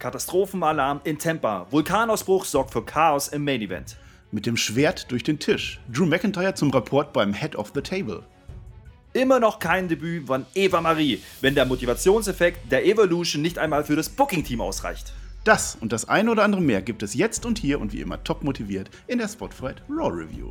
Katastrophenalarm in Tampa. Vulkanausbruch sorgt für Chaos im Main Event. Mit dem Schwert durch den Tisch. Drew McIntyre zum Rapport beim Head of the Table. Immer noch kein Debüt von Eva Marie, wenn der Motivationseffekt der Evolution nicht einmal für das Booking-Team ausreicht. Das und das eine oder andere mehr gibt es jetzt und hier und wie immer top motiviert in der Spotfight Raw Review.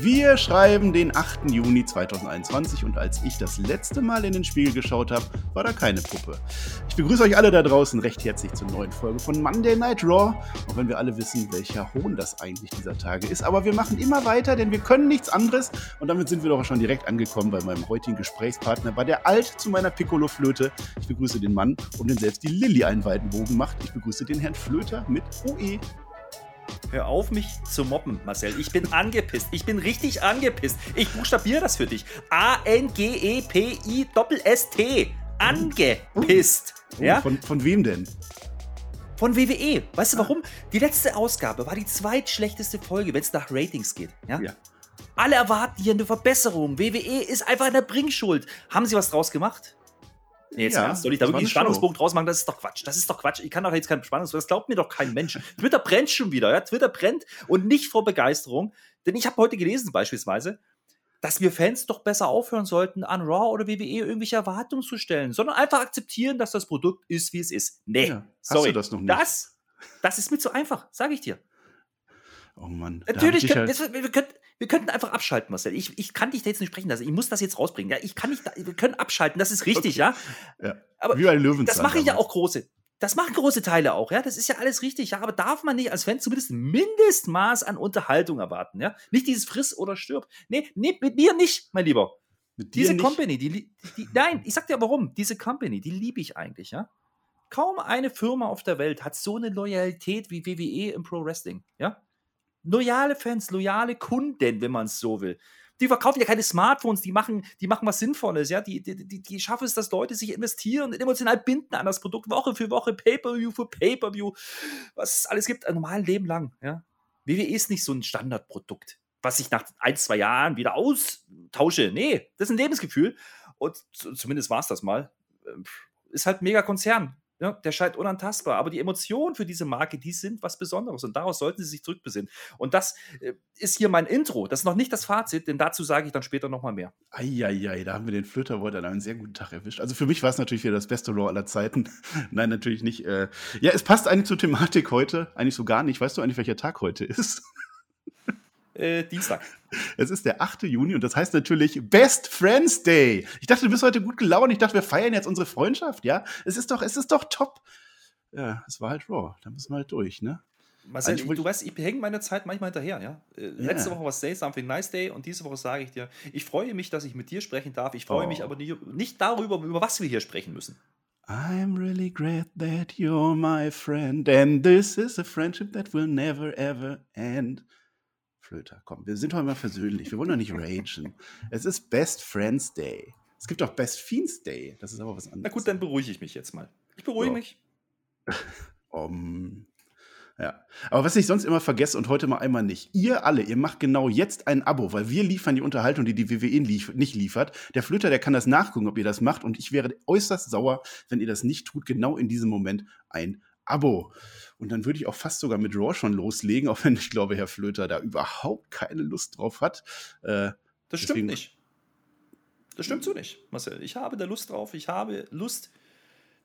Wir schreiben den 8. Juni 2021 und als ich das letzte Mal in den Spiegel geschaut habe, war da keine Puppe. Ich begrüße euch alle da draußen recht herzlich zur neuen Folge von Monday Night Raw, auch wenn wir alle wissen, welcher Hohn das eigentlich dieser Tage ist. Aber wir machen immer weiter, denn wir können nichts anderes und damit sind wir doch schon direkt angekommen bei meinem heutigen Gesprächspartner, bei der Alt zu meiner Piccolo-Flöte. Ich begrüße den Mann, um den selbst die Lilly einen weiten Bogen macht. Ich begrüße den Herrn Flöter mit OE. Hör auf, mich zu mobben, Marcel. Ich bin angepisst. Ich bin richtig angepisst. Ich buchstabiere das für dich. A-N-G-E-P-I-S-S-T. Angepisst. Oh, ja? von, von wem denn? Von WWE. Weißt du warum? Die letzte Ausgabe war die zweitschlechteste Folge, wenn es nach Ratings geht. Ja? Ja. Alle erwarten hier eine Verbesserung. WWE ist einfach in der Bringschuld. Haben sie was draus gemacht? Nee, jetzt Ja, ernst, soll ich da wirklich einen eine Spannungspunkt draus machen? Das ist doch Quatsch. Das ist doch Quatsch. Ich kann doch jetzt keinen Spannungspunkt. Das glaubt mir doch kein Mensch. Twitter brennt schon wieder. Ja? Twitter brennt und nicht vor Begeisterung. Denn ich habe heute gelesen, beispielsweise, dass wir Fans doch besser aufhören sollten, an Raw oder WWE irgendwelche Erwartungen zu stellen, sondern einfach akzeptieren, dass das Produkt ist, wie es ist. Nee, Ja, hast sorry. du das noch nicht? Das, das ist mir zu einfach, sage ich dir. Oh Mann. Natürlich, ich können, dich wir, wir, könnten, wir könnten einfach abschalten, Marcel. Ich, ich kann dich da jetzt nicht sprechen lassen. Ich muss das jetzt rausbringen. Ja, ich kann nicht, wir können abschalten, das ist richtig, ja. ja. Aber Wie bei Löwenzahn das machen ja damals. auch große. Das machen große Teile auch, ja. Das ist ja alles richtig, ja. Aber darf man nicht als Fan zumindest ein Mindestmaß an Unterhaltung erwarten, ja? Nicht dieses Friss oder stirb. Nee, nee, mit mir nicht, mein Lieber. Mit Diese nicht? Company, die, li- die, nein, ich sag dir warum. Diese Company, die liebe ich eigentlich, ja. Kaum eine Firma auf der Welt hat so eine Loyalität wie WWE im Pro Wrestling, ja. Loyale Fans, loyale Kunden, wenn man es so will. Die verkaufen ja keine Smartphones, die machen, die machen was Sinnvolles, ja. Die, die, die, die schaffen es, dass Leute sich investieren und emotional binden an das Produkt, Woche für Woche, Pay-Per-View für Pay-Per-View, was es alles gibt, ein normales Leben lang, ja. WWE ist nicht so ein Standardprodukt, was ich nach ein, zwei Jahren wieder austausche. Nee, das ist ein Lebensgefühl. Und zumindest war es das mal. Ähm, Ist halt ein Megakonzern. Ja, der scheint unantastbar. Aber die Emotionen für diese Marke, die sind was Besonderes. Und daraus sollten sie sich zurückbesinnen. Und das äh, ist hier mein Intro. Das ist noch nicht das Fazit, denn dazu sage ich dann später nochmal mehr. Eieiei, da haben wir den Flöterwort an einem sehr guten Tag erwischt. Also für mich war es natürlich wieder das beste Raw aller Zeiten. Nein, natürlich nicht. Äh, ja, es passt eigentlich zur Thematik heute. Eigentlich so gar nicht. Weißt du eigentlich, welcher Tag heute ist? Äh, Dienstag. Es ist der 8. Juni und das heißt natürlich Best Friends Day. Ich dachte, du bist heute gut gelaunt. Ich dachte, wir feiern jetzt unsere Freundschaft, ja? Es ist doch, es ist doch top. Ja, es war halt Raw. Da müssen wir halt durch, ne? Marcel, wollte du weißt, ich hänge meine Zeit manchmal hinterher, ja. Äh, Letzte Woche war Say Something Nice Day und diese Woche sage ich dir, ich freue mich, dass ich mit dir sprechen darf. Ich freue Oh. mich aber nicht, nicht darüber, über was wir hier sprechen müssen. I'm really glad that you're my friend and this is a friendship that will never ever end. Flöter, komm, wir sind heute mal versöhnlich. Wir wollen doch nicht ragen. Es ist Best Friends Day. Es gibt auch Best Fiends Day. Das ist aber was anderes. Na gut, dann beruhige ich mich jetzt mal. Ich beruhige Ja. mich. Um, ja. Aber was ich sonst immer vergesse und heute mal einmal nicht. Ihr alle, ihr macht genau jetzt ein Abo, weil wir liefern die Unterhaltung, die die WWE lief nicht liefert. Der Flöter, der kann das nachgucken, ob ihr das macht. Und ich wäre äußerst sauer, wenn ihr das nicht tut. Genau in diesem Moment ein Abo. Und dann würde ich auch fast sogar mit Raw schon loslegen, auch wenn ich glaube, Herr Flöter da überhaupt keine Lust drauf hat. Äh, Das stimmt nicht. Das stimmt so nicht, Marcel. Ich habe da Lust drauf. Ich habe Lust,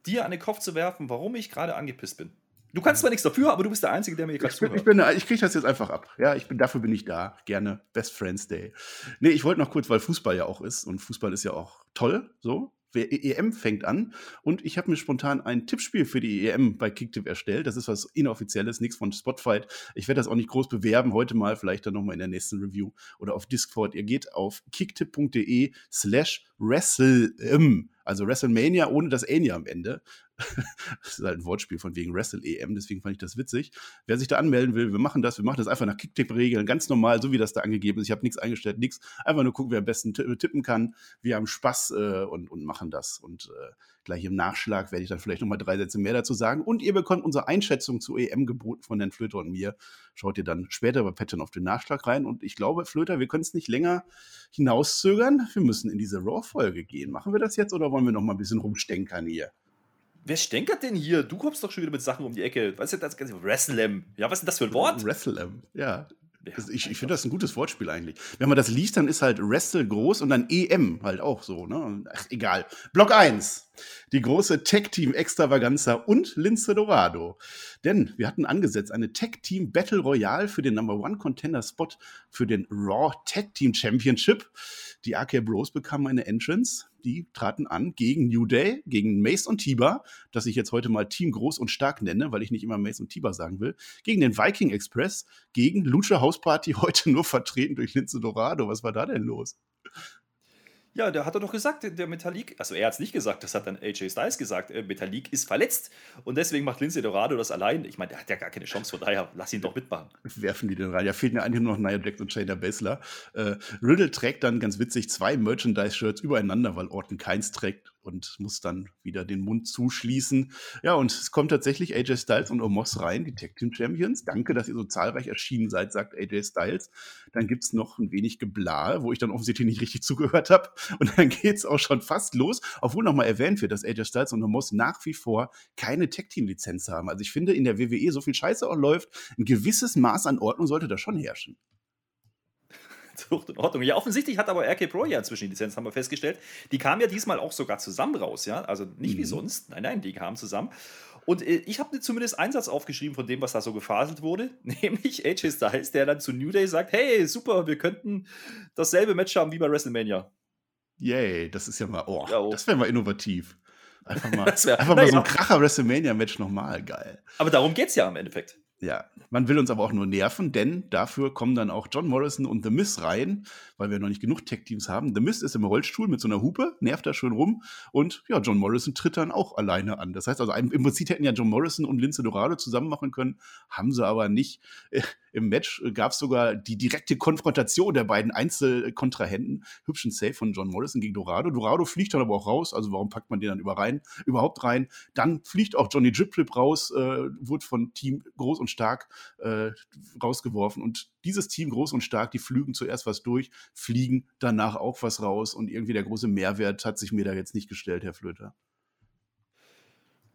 dir an den Kopf zu werfen, warum ich gerade angepisst bin. Du kannst zwar nichts dafür, aber du bist der Einzige, der mir hier gerade bin, ich, zuhört. bin, ich kriege das jetzt einfach ab. Ja, ich bin, dafür bin ich da. Gerne. Best Friends Day. Nee, ich wollte noch kurz, weil Fußball ja auch ist und Fußball ist ja auch toll, so. EM fängt an und ich habe mir spontan ein Tippspiel für die EM bei Kicktipp erstellt. Das ist was inoffizielles, nichts von Spotfight. Ich werde das auch nicht groß bewerben, heute mal, vielleicht dann nochmal in der nächsten Review oder auf Discord. Ihr geht auf kicktipp.de slash wrestle, also WrestleMania ohne das Ania am Ende. das ist halt ein Wortspiel von wegen Wrestle-EM, deswegen fand ich das witzig. Wer sich da anmelden will, wir machen das, wir machen das einfach nach Kicktipp-Regeln, ganz normal, so wie das da angegeben ist. Ich habe nichts eingestellt, nichts. Einfach nur gucken, wer am besten tippen kann. Wir haben Spaß äh, und, und machen das. Und äh, gleich im Nachschlag werde ich dann vielleicht nochmal drei Sätze mehr dazu sagen. Und ihr bekommt unsere Einschätzung zu EM geboten von Herrn Flöter und mir. Schaut ihr dann später bei Patreon auf den Nachschlag rein. Und ich glaube, Flöter, wir können es nicht länger hinauszögern. Wir müssen in diese Raw-Folge gehen. Machen wir das jetzt oder wollen wir noch mal ein bisschen rumstenkern hier? Wer stänkert denn hier? Du kommst doch schon wieder mit Sachen um die Ecke. Was ist das ganze Wrestlam? Ja, was ist denn das für ein Wort? Wrestlam, ja. Ja, also ich, ich finde das ein gutes Wortspiel eigentlich. Wenn man das liest, dann ist halt Wrestle groß und dann EM halt auch so. Ne? Ach, egal. Block 1. Die große Tech-Team Extravaganza und Lince Dorado. Denn wir hatten angesetzt eine Tech-Team Battle Royale für den Number One Contender Spot für den Raw Tech-Team Championship. Die AK Bros bekamen eine Entrance die traten an gegen New Day, gegen Mace und Tiber, das ich jetzt heute mal Team Groß und Stark nenne, weil ich nicht immer Mace und Tiber sagen will, gegen den Viking Express, gegen Lucha House Party, heute nur vertreten durch Lince Dorado. Was war da denn los? Ja, der hat er doch gesagt, der Metallic, also er hat es nicht gesagt, das hat dann AJ Styles gesagt, äh, Metallic ist verletzt und deswegen macht Lindsay Dorado das allein. Ich meine, der hat ja gar keine Chance, von daher lass ihn doch mitmachen. Werfen die den rein? Ja, fehlen ja eigentlich nur noch Nia Jax und Shayna Baszler. Äh, Riddle trägt dann ganz witzig zwei Merchandise-Shirts übereinander, weil Orton keins trägt und muss dann wieder den Mund zuschließen. Ja, und es kommt tatsächlich AJ Styles und Omos rein, die Tag Team Champions. Danke, dass ihr so zahlreich erschienen seid, sagt AJ Styles. Dann gibt es noch ein wenig Geblahe, wo ich dann offensichtlich nicht richtig zugehört habe. Und dann geht es auch schon fast los, obwohl nochmal erwähnt wird, dass AJ Styles und Omos nach wie vor keine Tag Team Lizenz haben. Also ich finde, in der WWE so viel Scheiße auch läuft, ein gewisses Maß an Ordnung sollte da schon herrschen. Zucht in Ordnung. Ja, offensichtlich hat aber RK Pro ja inzwischen die Lizenz, haben wir festgestellt. Die kam ja diesmal auch sogar zusammen raus, ja. Also nicht mhm. wie sonst. Nein, nein, die kamen zusammen. Und äh, ich habe zumindest einen Satz aufgeschrieben von dem, was da so gefaselt wurde, nämlich AJ Styles, der dann zu New Day sagt: Hey, super, wir könnten dasselbe Match haben wie bei WrestleMania. Yay, das ist ja mal, oh, ja, oh. das wäre mal innovativ. Einfach mal, wär, einfach mal so ein Kracher WrestleMania-Match nochmal, geil. Aber darum geht es ja im Endeffekt. Ja, man will uns aber auch nur nerven, denn dafür kommen dann auch John Morrison und The Miz rein, weil wir noch nicht genug Tech-Teams haben. The Miz ist im Rollstuhl mit so einer Hupe, nervt da schön rum und ja, John Morrison tritt dann auch alleine an. Das heißt also, im Prinzip hätten ja John Morrison und Lince Dorado zusammen machen können, haben sie aber nicht. Äh, Im Match gab es sogar die direkte Konfrontation der beiden Einzelkontrahenten. Hübschen Save von John Morrison gegen Dorado. Dorado fliegt dann aber auch raus, also warum packt man den dann über rein, überhaupt rein? Dann fliegt auch Johnny Drip raus, äh, wurde von Team Groß und stark äh, rausgeworfen. Und dieses Team groß und stark, die flügen zuerst was durch, fliegen danach auch was raus. Und irgendwie der große Mehrwert hat sich mir da jetzt nicht gestellt, Herr Flöter.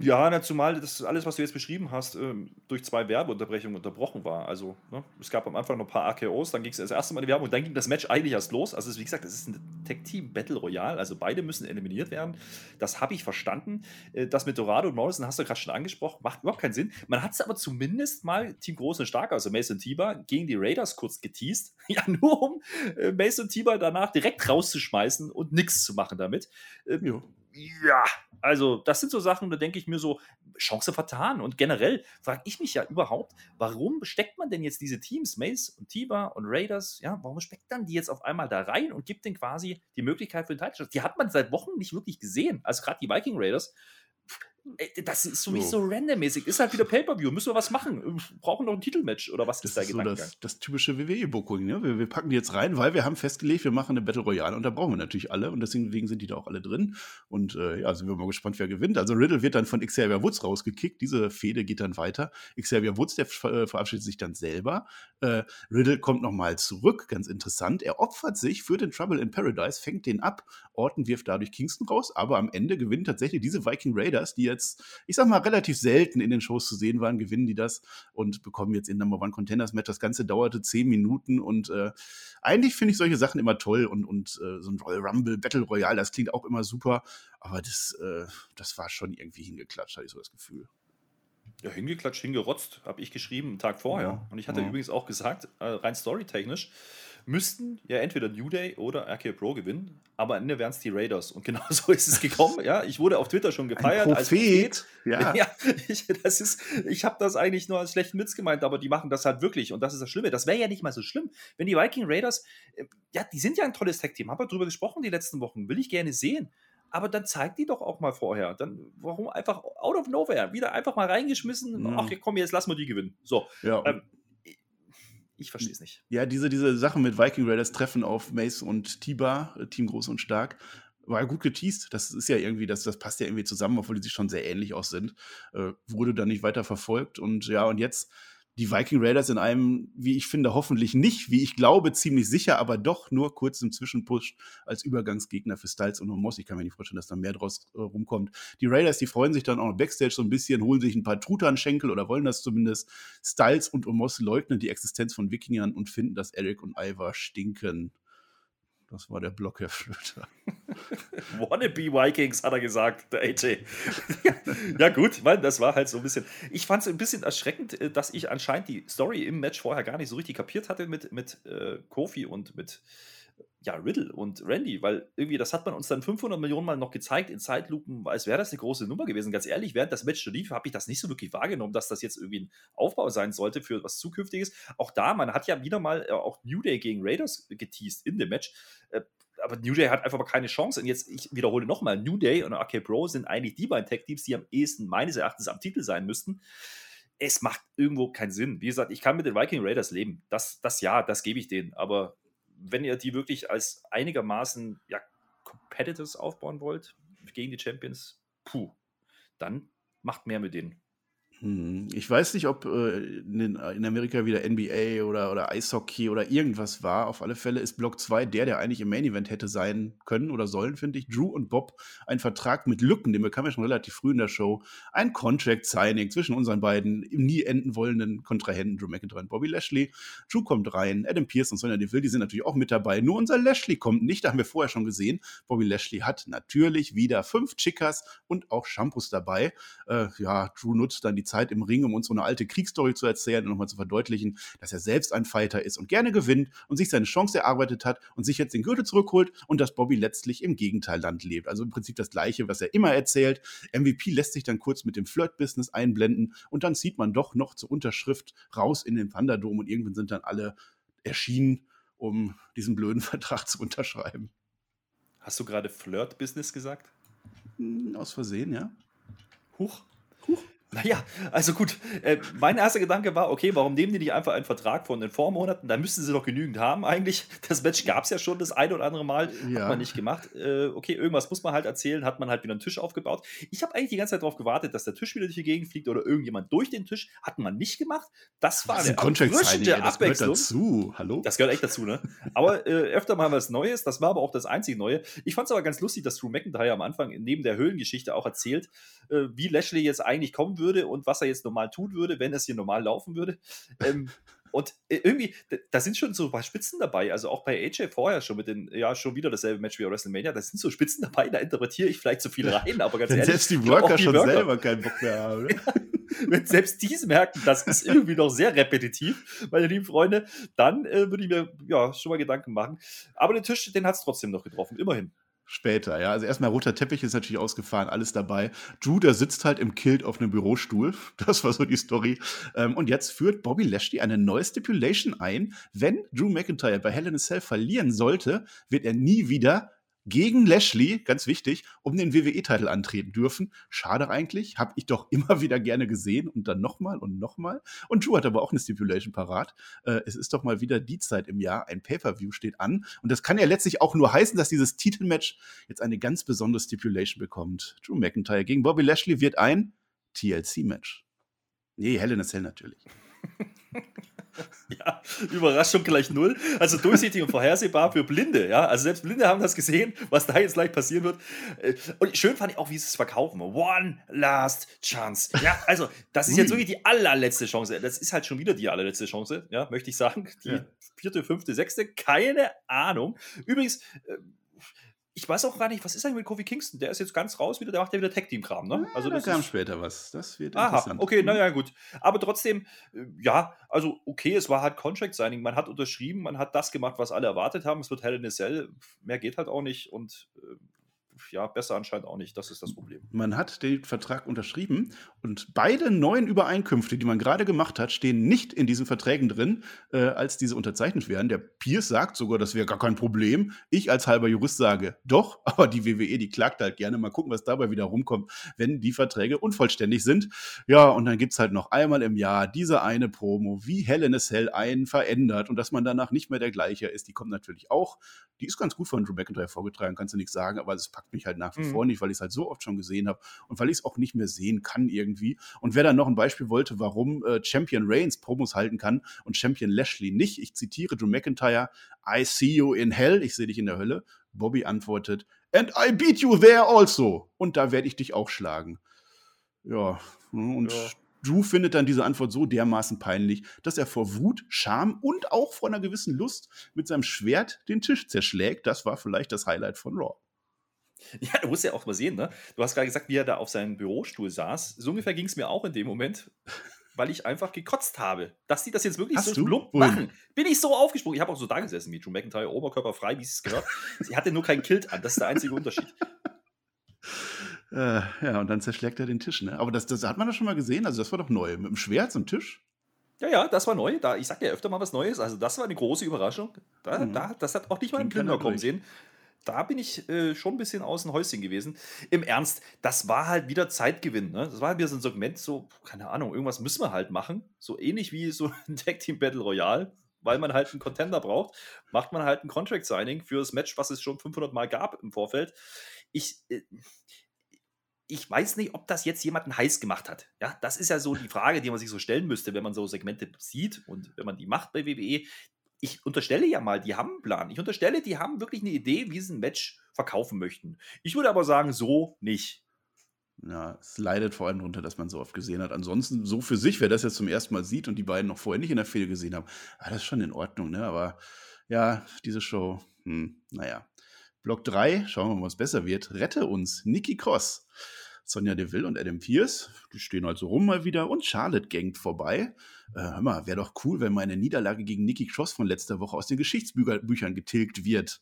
Ja, na, zumal das alles, was du jetzt beschrieben hast, ähm, durch zwei Werbeunterbrechungen unterbrochen war. Also, ne, es gab am Anfang noch ein paar AKOs, dann ging es das erste Mal in die Werbung und dann ging das Match eigentlich erst los. Also, wie gesagt, das ist ein Tech-Team-Battle Royale, also beide müssen eliminiert werden. Das habe ich verstanden. Äh, das mit Dorado und Morrison hast du gerade schon angesprochen, macht überhaupt keinen Sinn. Man hat es aber zumindest mal Team Groß und Stark, also Mason Tiber, gegen die Raiders kurz geteased. ja, nur um äh, Mason Tiber danach direkt rauszuschmeißen und nichts zu machen damit. Ähm, ja, also das sind so Sachen, da denke ich mir so, Chance vertan. Und generell frage ich mich ja überhaupt, warum steckt man denn jetzt diese Teams, Mace und Tiba und Raiders, ja, warum steckt dann die jetzt auf einmal da rein und gibt denen quasi die Möglichkeit für den Title? Die hat man seit Wochen nicht wirklich gesehen. Also gerade die Viking Raiders das ist für mich so, so randommäßig. Ist halt wieder Pay-Per-View. Müssen wir was machen? Wir brauchen noch ein Titelmatch oder was das ist da so das, das, typische WWE-Booking. Ne? Wir, wir, packen die jetzt rein, weil wir haben festgelegt, wir machen eine Battle Royale und da brauchen wir natürlich alle und deswegen sind die da auch alle drin. Und äh, ja, sind wir mal gespannt, wer gewinnt. Also Riddle wird dann von Xavier Woods rausgekickt. Diese Fehde geht dann weiter. Xavier Woods, der äh, verabschiedet sich dann selber. Äh, Riddle kommt nochmal zurück, ganz interessant. Er opfert sich für den Trouble in Paradise, fängt den ab. Orton wirft dadurch Kingston raus, aber am Ende gewinnen tatsächlich diese Viking Raiders, die jetzt, ich sag mal, relativ selten in den Shows zu sehen waren, gewinnen die das und bekommen jetzt in Number One Contenders Match. Das Ganze dauerte zehn Minuten und äh, eigentlich finde ich solche Sachen immer toll und, und äh, so ein Royal Rumble, Battle Royale, das klingt auch immer super, aber das, äh, das war schon irgendwie hingeklatscht, hatte ich so das Gefühl. Ja, hingeklatscht, hingerotzt, habe ich geschrieben, einen Tag vorher. Ja, und ich hatte ja. übrigens auch gesagt, äh, rein storytechnisch, müssten ja entweder New Day oder RK Pro gewinnen, aber am Ende wären es die Raiders. Und genau so ist es gekommen. ja, ich wurde auf Twitter schon gefeiert. Ein Prophet. Ja. ja ich, das ist, ich habe das eigentlich nur als schlechten Witz gemeint, aber die machen das halt wirklich. Und das ist das Schlimme. Das wäre ja nicht mal so schlimm, wenn die Viking Raiders, äh, ja, die sind ja ein tolles Tag-Team. Haben wir darüber gesprochen die letzten Wochen. Will ich gerne sehen. aber dann zeig die doch auch mal vorher. Dann, warum einfach out of nowhere, wieder einfach mal reingeschmissen, Ja. ach komm, jetzt lassen wir die gewinnen. So, Ja, ähm, ich verstehe es nicht. Ja, diese, diese Sache mit Viking Raiders Treffen auf Mace und Tiba, äh, Team Groß und Stark, war gut geteased. Das ist ja irgendwie, das, das passt ja irgendwie zusammen, obwohl die sich schon sehr ähnlich aus sind. Äh, wurde dann nicht weiter verfolgt. Und ja, und jetzt die Viking Raiders in einem, wie ich finde, hoffentlich nicht, wie ich glaube, ziemlich sicher, aber doch nur kurz im Zwischenpush als Übergangsgegner für Styles und Moss. Ich kann mir nicht vorstellen, dass da mehr draus äh, rumkommt. Die Raiders, die freuen sich dann auch noch Backstage so ein bisschen, holen sich ein paar Truthahn-Schenkel oder wollen das zumindest. Styles und Omos leugnen die Existenz von Wikingern und finden, dass Eric und Ivar stinken. Das war der Block, Herr Flöter. Wannabe Vikings, hat er gesagt, der AJ. ja, gut, weil das war halt so ein bisschen. Ich fand es ein bisschen erschreckend, äh, dass ich anscheinend die Story im Match vorher gar nicht so richtig kapiert hatte mit, mit äh, Kofi und mit ja, Riddle und Randy, weil irgendwie, das hat man uns dann 500 Millionen Mal noch gezeigt in Zeitlupen, als wäre das eine große Nummer gewesen. Ganz ehrlich, während das Match lief, habe ich das nicht so wirklich wahrgenommen, dass das jetzt irgendwie ein Aufbau sein sollte für was Zukünftiges. Auch da, man hat ja wieder mal äh, auch New Day gegen Raiders geteased in dem Match. Äh, aber New Day hat einfach keine Chance. Und jetzt, ich wiederhole nochmal, New Day und RK Pro sind eigentlich die beiden Tech-Teams, die am ehesten meines Erachtens am Titel sein müssten. Es macht irgendwo keinen Sinn. Wie gesagt, ich kann mit den Viking Raiders leben. Das, das ja, das gebe ich denen. Aber wenn ihr die wirklich als einigermaßen ja, Competitors aufbauen wollt gegen die Champions, puh, dann macht mehr mit denen. Hm, Ich weiß nicht, ob äh, in, Amerika wieder NBA oder, oder Eishockey oder irgendwas war. Auf alle Fälle ist Block 2 der, der eigentlich im Main Event hätte sein können oder sollen, finde ich. Drew und Bob, ein Vertrag mit Lücken, den bekam ja schon relativ früh in der Show. Ein Contract-Signing zwischen unseren beiden nie enden wollenden Kontrahenten, Drew McIntyre und Bobby Lashley. Drew kommt rein, Adam Pierce und Sonja Deville, die sind natürlich auch mit dabei. Nur unser Lashley kommt nicht, da haben wir vorher schon gesehen. Bobby Lashley hat natürlich wieder fünf Chickas und auch Shampoos dabei. Äh, ja, Drew nutzt dann die Zeit im Ring, um uns so eine alte Kriegsstory zu erzählen und nochmal zu verdeutlichen, dass er selbst ein Fighter ist und gerne gewinnt und sich seine Chance erarbeitet hat und sich jetzt den Gürtel zurückholt und dass Bobby letztlich im Gegenteilland lebt. Also im Prinzip das Gleiche, was er immer erzählt. MVP lässt sich dann kurz mit dem Flirt-Business einblenden und dann zieht man doch noch zur Unterschrift raus in den Thunderdome und irgendwann sind dann alle erschienen, um diesen blöden Vertrag zu unterschreiben. Hast du gerade Flirt-Business gesagt? Hm, Aus Versehen, ja. Huch. Naja, also gut. Äh, mein erster Gedanke war, okay, warum nehmen die nicht einfach einen Vertrag von den Vormonaten? Da müssten sie doch genügend haben eigentlich. Das Match gab es ja schon das ein oder andere Mal. Ja. Hat man nicht gemacht. Äh, okay, irgendwas muss man halt erzählen. Hat man halt wieder einen Tisch aufgebaut. Ich habe eigentlich die ganze Zeit darauf gewartet, dass der Tisch wieder durch die Gegend fliegt oder irgendjemand durch den Tisch. Hat man nicht gemacht. Das war Das eine erfrischende ey, das gehört Abwechslung. dazu. Hallo? Das gehört echt dazu, ne? Aber äh, öfter mal was Neues. Das war aber auch das einzige Neue. Ich fand es aber ganz lustig, dass Drew McIntyre am Anfang neben der Höhlengeschichte auch erzählt, äh, wie Lashley jetzt eigentlich kommen würde und was er jetzt normal tun würde, wenn es hier normal laufen würde. Ähm, und äh, irgendwie, da- sind schon so ein paar Spitzen dabei. Also auch bei AJ vorher schon mit den, ja, schon wieder dasselbe Match wie bei WrestleMania. Da sind so Spitzen dabei, da interpretiere ich vielleicht zu viel rein, aber ganz Wenn ehrlich. selbst die Worker die schon Worker- selber keinen Bock mehr haben. ne? wenn selbst die merken, das ist irgendwie noch sehr repetitiv, meine lieben Freunde, dann äh, würde ich mir ja schon mal Gedanken machen. Aber den Tisch, den hat es trotzdem noch getroffen, immerhin. Später, ja. Also erstmal roter Teppich ist natürlich ausgefahren, alles dabei. Drew, der sitzt halt im Kilt auf einem Bürostuhl. Das war so die Story. Ähm, und jetzt führt Bobby Lashley eine neue Stipulation ein. Wenn Drew McIntyre bei Hell in a Cell verlieren sollte, wird er nie wieder gegen Lashley, ganz wichtig, um den WWE-Titel antreten dürfen. Schade eigentlich, habe ich doch immer wieder gerne gesehen und dann nochmal und nochmal. Und Drew hat aber auch eine Stipulation parat. Äh, es ist doch mal wieder die Zeit im Jahr, ein Pay-Per-View steht an. Und das kann ja letztlich auch nur heißen, dass dieses Titelmatch jetzt eine ganz besondere Stipulation bekommt. Drew McIntyre gegen Bobby Lashley wird ein TLC-Match. Nee, Hell in a Cell natürlich. Ja, Überraschung gleich null. Also durchsichtig und vorhersehbar für Blinde. Ja, also selbst Blinde haben das gesehen, was da jetzt gleich passieren wird. Äh, Und schön fand ich auch, wie sie es verkaufen. One last chance. Ja, also das ist jetzt wirklich die allerletzte Chance. Das ist halt schon wieder die allerletzte Chance. Ja, möchte ich sagen. Die Ja. vierte, fünfte, sechste. Keine Ahnung. Übrigens. Ich weiß auch gar nicht, was ist eigentlich mit Kofi Kingston? Der ist jetzt ganz raus wieder, der macht ja wieder Tag-Team-Kram, ne? Also Also da das kam ist, später was. Das wird Aha, interessant. okay, naja, gut. Aber trotzdem, äh, ja, also okay, es war halt Contract Signing. Man hat unterschrieben, man hat das gemacht, was alle erwartet haben. Es wird Hell in a Cell. Mehr geht halt auch nicht. Und äh, ja, besser anscheinend auch nicht. Das ist das Problem. Man hat den Vertrag unterschrieben und beide neuen Übereinkünfte, die man gerade gemacht hat, stehen nicht in diesen Verträgen drin, äh, als diese unterzeichnet werden. Der Pierce sagt sogar, das wäre gar kein Problem. Ich als halber Jurist sage, doch, aber die WWE, die klagt halt gerne. Mal gucken, was dabei wieder rumkommt, wenn die Verträge unvollständig sind. Ja, und dann gibt es halt noch einmal im Jahr diese eine Promo, wie Hell in a Cell einen verändert und dass man danach nicht mehr der gleiche ist. Die kommt natürlich auch. Die ist ganz gut von Drew McIntyre vorgetragen, kannst du nichts sagen, aber es packt mich halt nach wie mhm. vor nicht, weil ich es halt so oft schon gesehen habe und weil ich es auch nicht mehr sehen kann irgendwie. Und wer dann noch ein Beispiel wollte, warum äh, Champion Reigns Promos halten kann und Champion Lashley nicht, ich zitiere Drew McIntyre, I see you in hell, ich sehe dich in der Hölle. Bobby antwortet, and I beat you there also. Und da werde ich dich auch schlagen. Ja, und ja. Drew findet dann diese Antwort so dermaßen peinlich, dass er vor Wut, Scham und auch vor einer gewissen Lust mit seinem Schwert den Tisch zerschlägt. Das war vielleicht das Highlight von Raw. Ja, du musst ja auch mal sehen, ne? Du hast gerade gesagt, wie er da auf seinem Bürostuhl saß. So ungefähr ging es mir auch in dem Moment, weil ich einfach gekotzt habe. Dass die das jetzt wirklich hast so plump machen. Bin ich so aufgesprungen. Ich habe auch so da gesessen wie Drew McIntyre, Oberkörper frei, wie es gehört. Sie hatte nur kein Kilt an. Das ist der einzige Unterschied. Äh, ja, und dann zerschlägt er den Tisch, ne? Aber das, das hat man doch schon mal gesehen. Also, das war doch neu. Mit dem Schwert zum Tisch. Ja, ja, das war neu. Da, ich sag ja öfter mal was Neues. Also, das war eine große Überraschung. Da, mhm. da, das hat auch nicht mal ein Blinder kommen sehen. Da bin ich äh, schon ein bisschen aus dem Häuschen gewesen. Im Ernst, das war halt wieder Zeitgewinn. Ne? Das war halt wieder so ein Segment, so, keine Ahnung, irgendwas müssen wir halt machen. So ähnlich wie so ein Tag Team Battle Royale weil man halt einen Contender braucht, macht man halt ein Contract Signing für das Match, was es schon 500 Mal gab im Vorfeld. Ich, äh, ich weiß nicht, ob das jetzt jemanden heiß gemacht hat. Ja, das ist ja so die Frage, die man sich so stellen müsste, wenn man so Segmente sieht und wenn man die macht bei WWE. Ich unterstelle ja mal, die haben einen Plan. Ich unterstelle, die haben wirklich eine Idee, wie sie ein Match verkaufen möchten. Ich würde aber sagen, so nicht. Ja, es leidet vor allem darunter, dass man so oft gesehen hat. Ansonsten, so für sich, wer das jetzt zum ersten Mal sieht und die beiden noch vorher nicht in der Fehde gesehen haben, ah, das ist schon in Ordnung, ne? Aber ja, diese Show, hm, naja. Block 3, schauen wir mal, was besser wird. Rette uns, Nikki Cross. Sonja Deville und Adam Pierce, die stehen halt so rum mal wieder und Charlotte gangt vorbei. Äh, hör mal, wäre doch cool, wenn meine Niederlage gegen Nikki Cross von letzter Woche aus den Geschichtsbüchern getilgt wird.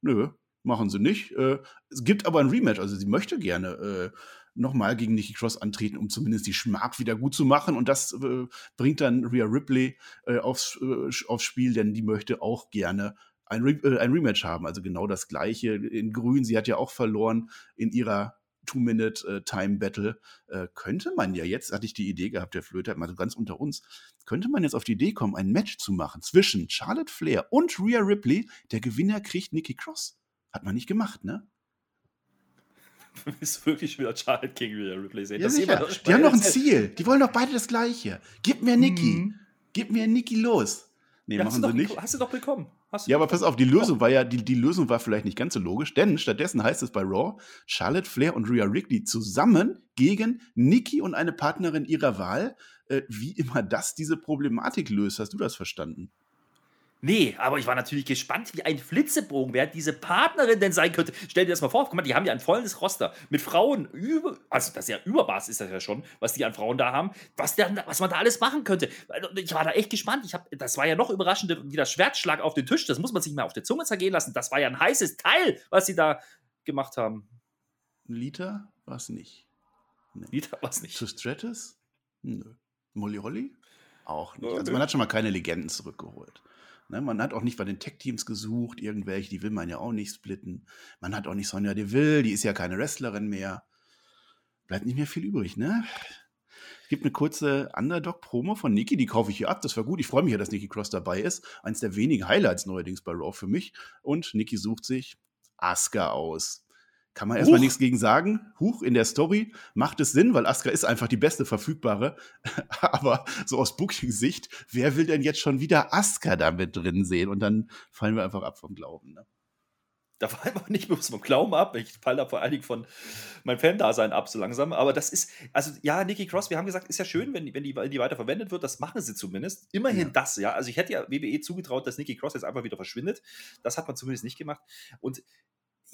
Nö, machen sie nicht. Äh, es gibt aber ein Rematch, also sie möchte gerne äh, nochmal gegen Nikki Cross antreten, um zumindest die Schmack wieder gut zu machen. Und das äh, bringt dann Rhea Ripley äh, aufs, äh, aufs Spiel, denn die möchte auch gerne ein, Re äh, ein Rematch haben. Also genau das gleiche in Grün. Sie hat ja auch verloren in ihrer Two-Minute-Time-Battle, äh, könnte man ja jetzt, hatte ich die Idee gehabt, der Flöter, mal so ganz unter uns, könnte man jetzt auf die Idee kommen, ein Match zu machen zwischen Charlotte Flair und Rhea Ripley. Der Gewinner kriegt Nikki Cross. Hat man nicht gemacht, ne? Willst du wirklich wieder Charlotte gegen Rhea Ripley sehen? Ja, sicher. Die haben noch ein Ziel. Die wollen doch beide das Gleiche. Gib mir Nikki. Mhm. Gib mir Nikki los. Nee, ja, machen sie nicht. Hast du doch bekommen. Ja, aber pass auf, die Lösung war ja, die, die Lösung war vielleicht nicht ganz so logisch, denn stattdessen heißt es bei Raw, Charlotte Flair und Rhea Ripley zusammen gegen Nikki und eine Partnerin ihrer Wahl. Äh, wie immer das diese Problematik löst, hast du das verstanden? Nee, aber ich war natürlich gespannt, wie ein Flitzebogen, wer diese Partnerin denn sein könnte. Stell dir das mal vor, guck mal, die haben ja ein volles Roster mit Frauen, über, also das ist ja Übermaß ist das ja schon, was die an Frauen da haben, was, der, was man da alles machen könnte. Ich war da echt gespannt. Ich hab, das war ja noch überraschender, wie der Schwertschlag auf den Tisch, das muss man sich mal auf der Zunge zergehen lassen. Das war ja ein heißes Teil, was sie da gemacht haben. Liter war es nicht. Nee. Liter war es nicht. Zu Stratus? Nö. Molly Holly? Auch nicht. Also man hat schon mal keine Legenden zurückgeholt. Ne, man hat auch nicht bei den Tech-Teams gesucht, irgendwelche, die will man ja auch nicht splitten. Man hat auch nicht Sonja Deville, die ist ja keine Wrestlerin mehr. Bleibt nicht mehr viel übrig, ne? Es gibt eine kurze Underdog-Promo von Nikki, die kaufe ich hier ab. Das war gut. Ich freue mich ja, dass Nikki Cross dabei ist. Eins der wenigen Highlights neuerdings bei Raw für mich. Und Nikki sucht sich Asuka aus. Kann man erstmal nichts gegen sagen. Huch, in der Story macht es Sinn, weil Asuka ist einfach die beste verfügbare. Aber so aus Booking-Sicht, wer will denn jetzt schon wieder Asuka da mit drin sehen? Und dann fallen wir einfach ab vom Glauben. Ne? Da fallen wir nicht bloß vom Glauben ab. Ich falle da vor allen Dingen von meinem Fan-Dasein ab, so langsam. Aber das ist, also ja, Nikki Cross, wir haben gesagt, ist ja schön, wenn, wenn, die, wenn die weiter verwendet wird. Das machen sie zumindest. Immerhin ja. das, ja. Also ich hätte ja WWE zugetraut, dass Nikki Cross jetzt einfach wieder verschwindet. Das hat man zumindest nicht gemacht. Und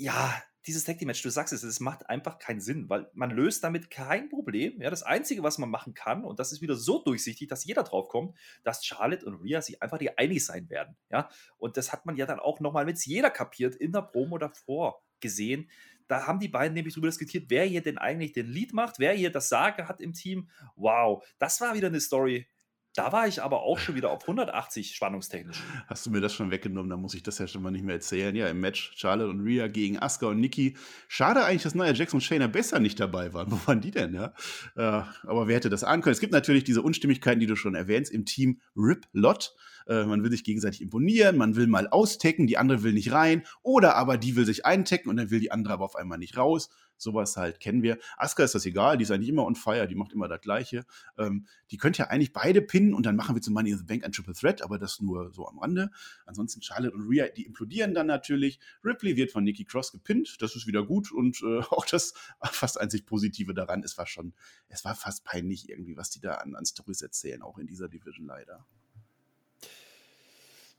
ja, dieses Tag Team Match, du sagst es, es macht einfach keinen Sinn, weil man löst damit kein Problem. Ja, das Einzige, was man machen kann, und das ist wieder so durchsichtig, dass jeder drauf kommt, dass Charlotte und Rhea sich einfach die einig sein werden. Ja, und das hat man ja dann auch nochmal mit jeder kapiert in der Promo davor gesehen, da haben die beiden nämlich darüber diskutiert, wer hier denn eigentlich den Lead macht, wer hier das Sage hat im Team. Wow, das war wieder eine Story. Da war ich aber auch schon wieder auf 180 spannungstechnisch. Hast du mir das schon weggenommen? Da muss ich das ja schon mal nicht mehr erzählen. Ja, im Match Charlotte und Rhea gegen Asuka und Nikki. Schade eigentlich, dass Nia Jackson und Shayna besser nicht dabei waren. Wo waren die denn, ja? Äh, aber wer hätte das ahnen können? Es gibt natürlich diese Unstimmigkeiten, die du schon erwähnst, im Team Rip Lot. Äh, man will sich gegenseitig imponieren, man will mal austecken, die andere will nicht rein. Oder aber die will sich eintecken und dann will die andere aber auf einmal nicht raus. Sowas halt kennen wir. Asuka ist das egal, die ist eigentlich immer on fire, die macht immer das Gleiche. Ähm, die könnte ja eigentlich beide pinnen und dann machen wir zum Money in the Bank ein Triple Threat, aber das nur so am Rande. Ansonsten Charlotte und Rhea, die implodieren dann natürlich. Ripley wird von Nikki Cross gepinnt, das ist wieder gut und äh, auch das fast einzig Positive daran, es war schon, es war fast peinlich irgendwie, was die da an, an Stories erzählen, auch in dieser Division leider.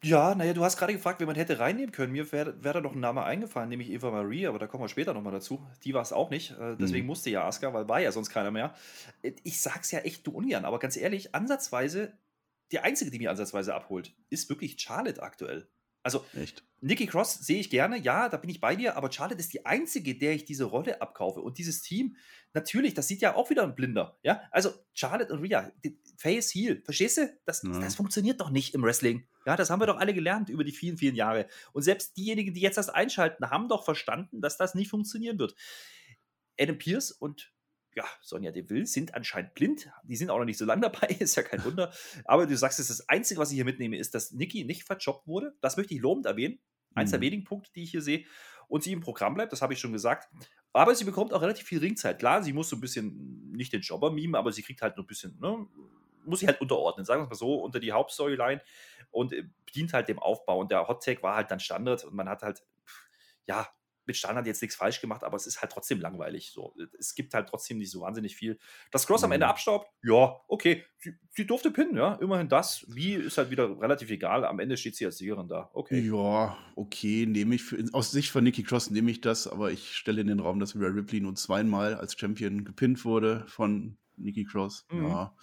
Ja, naja, du hast gerade gefragt, wen man hätte reinnehmen können. Mir wäre wär da noch ein Name eingefallen, nämlich Eva Marie, aber da kommen wir später nochmal dazu. Die war es auch nicht. Äh, deswegen Mhm. musste ja Asuka, weil war ja sonst keiner mehr. Äh, Ich sag's ja echt du ungern, aber ganz ehrlich, ansatzweise, die einzige, die mich ansatzweise abholt, ist wirklich Charlotte aktuell. Also, Echt. Nikki Cross sehe ich gerne, ja, da bin ich bei dir, aber Charlotte ist die einzige, der ich diese Rolle abkaufe. Und dieses Team, natürlich, das sieht ja auch wieder ein Blinder. Ja, also Charlotte und Rhea, Face Heel, verstehst du? Das, Ja. das funktioniert doch nicht im Wrestling. Ja, das haben wir doch alle gelernt über die vielen, vielen Jahre. Und selbst diejenigen, die jetzt das einschalten, haben doch verstanden, dass das nicht funktionieren wird. Adam Pierce und ja, Sonja Deville sind anscheinend blind. Die sind auch noch nicht so lange dabei, ist ja kein Wunder. Aber du sagst, es ist das Einzige, was ich hier mitnehme, ist, dass Nikki nicht verjobbt wurde. Das möchte ich lobend erwähnen. Eins der Mhm. wenigen Punkte, die ich hier sehe. Und sie im Programm bleibt, das habe ich schon gesagt. Aber sie bekommt auch relativ viel Ringzeit. Klar, sie muss so ein bisschen, nicht den Jobber mimen, aber sie kriegt halt nur ein bisschen, ne, muss sie halt unterordnen, sagen wir es mal so, unter die Hauptstoryline und äh, bedient halt dem Aufbau. Und der Hot Take war halt dann Standard und man hat halt, ja, mit Standard jetzt nichts falsch gemacht, aber es ist halt trotzdem langweilig. So. Es gibt halt trotzdem nicht so wahnsinnig viel. Dass Cross am Ende Mhm. abstaubt, ja, okay. Sie, sie durfte pinnen, ja, immerhin das. Wie ist halt wieder relativ egal. Am Ende steht sie als Siegerin da. Okay. Ja, okay, nehme ich für, aus Sicht von Nikki Cross nehme ich das, aber ich stelle in den Raum, dass Rhea Ripley nur zweimal als Champion gepinnt wurde von Nikki Cross. Mhm. Ja,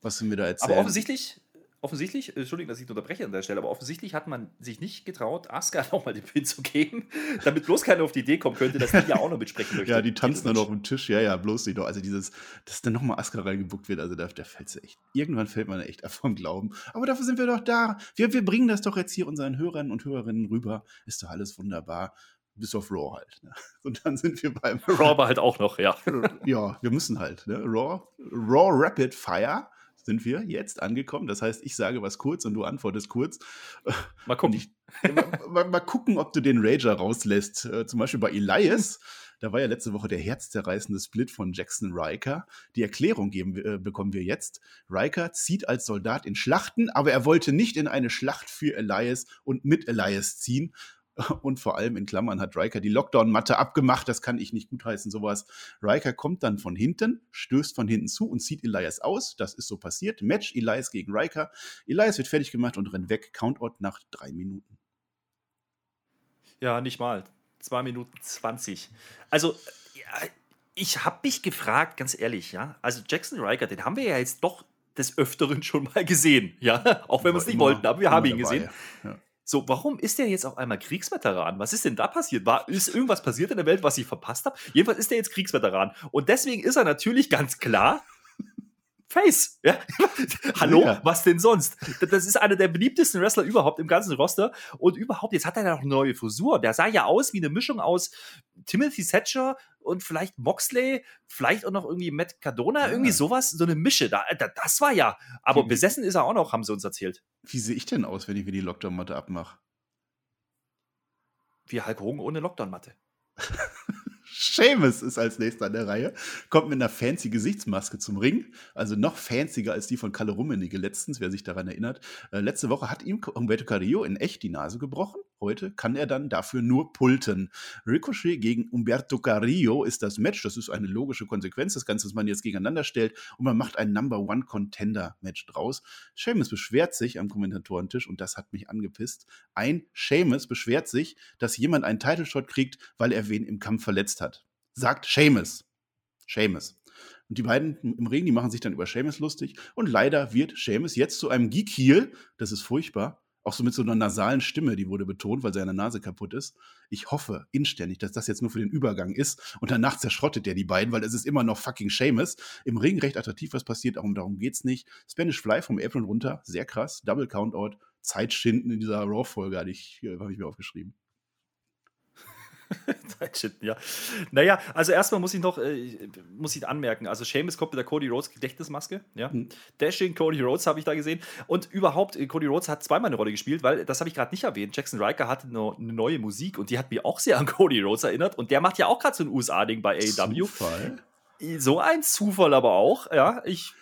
was sind wir da erzählen? Aber offensichtlich, offensichtlich, äh, Entschuldigung, dass ich unterbreche an der Stelle, aber offensichtlich hat man sich nicht getraut, Asuka nochmal den Pin zu geben, damit bloß keiner auf die Idee kommen könnte, dass die ja auch noch mitsprechen möchte. Ja, die tanzen dann auf dem Tisch. Ja, ja, bloß nicht doch. Also dieses, dass dann nochmal Asuka reingebuckt wird, also da, da fällt sie echt. Irgendwann fällt man echt vom Glauben. Aber dafür sind wir doch da. Wir, wir bringen das doch jetzt hier unseren Hörern und Hörerinnen rüber. Ist doch alles wunderbar. Bis auf Raw halt. Ne? Und dann sind wir beim Raw war halt auch noch, ja. ja, wir müssen halt. Ne? Raw, Raw Rapid Fire sind wir jetzt angekommen. Das heißt, ich sage was kurz und du antwortest kurz. Mal gucken. ich, mal, mal, gucken, ob du den Rager rauslässt. Äh, zum Beispiel bei Elias. Da war ja letzte Woche der herzzerreißende Split von Jackson Riker. Die Erklärung geben, äh, bekommen wir jetzt. Riker zieht als Soldat in Schlachten, aber er wollte nicht in eine Schlacht für Elias und mit Elias ziehen. Und vor allem in Klammern hat Riker die Lockdown-Matte abgemacht. Das kann ich nicht gutheißen, sowas. Riker kommt dann von hinten, stößt von hinten zu und zieht Elias aus. Das ist so passiert. Match Elias gegen Riker. Elias wird fertig gemacht und rennt weg. Countout nach drei Minuten. Ja, nicht mal. 2 Minuten 20. Also, ja, ich habe mich gefragt, ganz ehrlich, ja. Also, Jackson Riker, den haben wir ja jetzt doch des Öfteren schon mal gesehen, ja. Auch wenn wir es nicht wollten, aber wir haben ihn dabei. gesehen. Ja. So, warum ist der jetzt auf einmal Kriegsveteran? Was ist denn da passiert? War, ist irgendwas passiert in der Welt, was ich verpasst habe? Jedenfalls ist der jetzt Kriegsveteran. Und deswegen ist er natürlich ganz klar Face. Ja? Hallo, Ja. was denn sonst? Das ist einer der beliebtesten Wrestler überhaupt im ganzen Roster. Und überhaupt, jetzt hat er ja noch eine neue Frisur. Der sah ja aus wie eine Mischung aus Timothy Thatcher und vielleicht Moxley, vielleicht auch noch irgendwie Matt Cardona, Ja. irgendwie sowas, so eine Mische. Da, da, das war ja. Aber Wie- besessen ist er auch noch, haben sie uns erzählt. Wie sehe ich denn aus, wenn ich mir die Lockdown-Matte abmache? Wie Hulk Hogan ohne Lockdown-Matte. Seamus ist als nächster an der Reihe, kommt mit einer fancy Gesichtsmaske zum Ring, also noch fancier als die von Kalle Rummenigge letztens, wer sich daran erinnert. Äh, letzte Woche hat ihm Humberto Carrillo in echt die Nase gebrochen. Heute kann er dann dafür nur pulten. Ricochet gegen Humberto Carrillo ist das Match. Das ist eine logische Konsequenz. Das Ganze, was man jetzt gegeneinander stellt und man macht ein Number One Contender Match draus. Seamus beschwert sich am Kommentatorentisch und das hat mich angepisst. Ein Seamus beschwert sich, dass jemand einen Title Shot kriegt, weil er wen im Kampf verletzt hat. Sagt Seamus. Seamus. Und die beiden im Ring, die machen sich dann über Seamus lustig. Und leider wird Seamus jetzt zu einem Geek-Heel. Das ist furchtbar. Auch so mit so einer nasalen Stimme, die wurde betont, weil seine Nase kaputt ist. Ich hoffe inständig, dass das jetzt nur für den Übergang ist und danach zerschrottet er die beiden, weil es ist immer noch fucking Seamus. Im Ring recht attraktiv, was passiert, darum, darum geht's nicht. Spanish Fly vom Apron runter, sehr krass. Double Countout, Zeitschinden in dieser Raw-Folge, hatte ich, äh, habe ich mir aufgeschrieben. ja. Naja, also erstmal muss ich noch äh, muss ich anmerken, also Seamus kommt mit der Cody Rhodes Gedächtnismaske, ja. Mhm. Dashing Cody Rhodes habe ich da gesehen und überhaupt äh, Cody Rhodes hat zweimal eine Rolle gespielt, weil das habe ich gerade nicht erwähnt. Jackson Riker hatte eine, eine, neue Musik und die hat mir auch sehr an Cody Rhodes erinnert und der macht ja auch gerade so ein USA-Ding bei AEW. Zufall. So ein Zufall aber auch, ja. Ich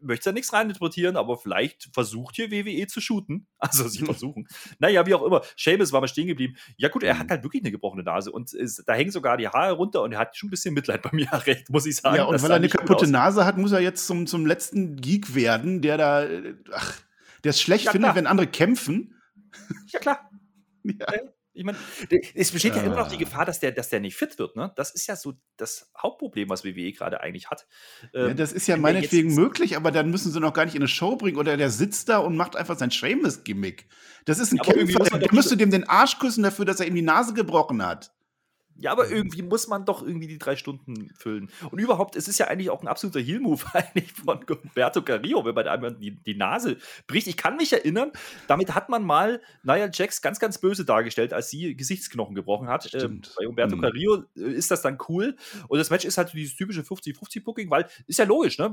möchte da nichts reininterpretieren, aber vielleicht versucht hier WWE zu shooten. Also sie versuchen. naja, wie auch immer. Seamus war mal stehen geblieben. Ja gut, er hat mhm. halt wirklich eine gebrochene Nase und ist, da hängen sogar die Haare runter und er hat schon ein bisschen Mitleid bei mir recht, muss ich sagen. Ja, und weil er eine kaputte Nase hat, muss er jetzt zum, zum letzten Geek werden, der da, ach, der es schlecht ja, findet, wenn andere kämpfen. Ja, klar. ja. Ich meine, es besteht ja immer noch die äh. Gefahr, dass der, dass der nicht fit wird. Ne? Das ist ja so das Hauptproblem, was WWE gerade eigentlich hat. Ähm, ja, das ist ja meinetwegen möglich, aber dann müssen sie noch gar nicht in eine Show bringen oder der sitzt da und macht einfach sein Seamus-Gimmick. Das ist ein Kämpfer, der müsste dem den Arsch küssen dafür, dass er ihm die Nase gebrochen hat. Ja, aber irgendwie muss man doch irgendwie die drei Stunden füllen. Und überhaupt, es ist ja eigentlich auch ein absoluter Heal-Move eigentlich von Humberto Carrillo, wenn man einmal die, die Nase bricht. Ich kann mich erinnern, damit hat man mal Nia Jax ganz, ganz böse dargestellt, als sie Gesichtsknochen gebrochen hat. Ähm, bei Humberto mhm. Carrillo äh, ist das dann cool. Und das Match ist halt dieses typische 50-50-Booking, weil ist ja logisch, ne?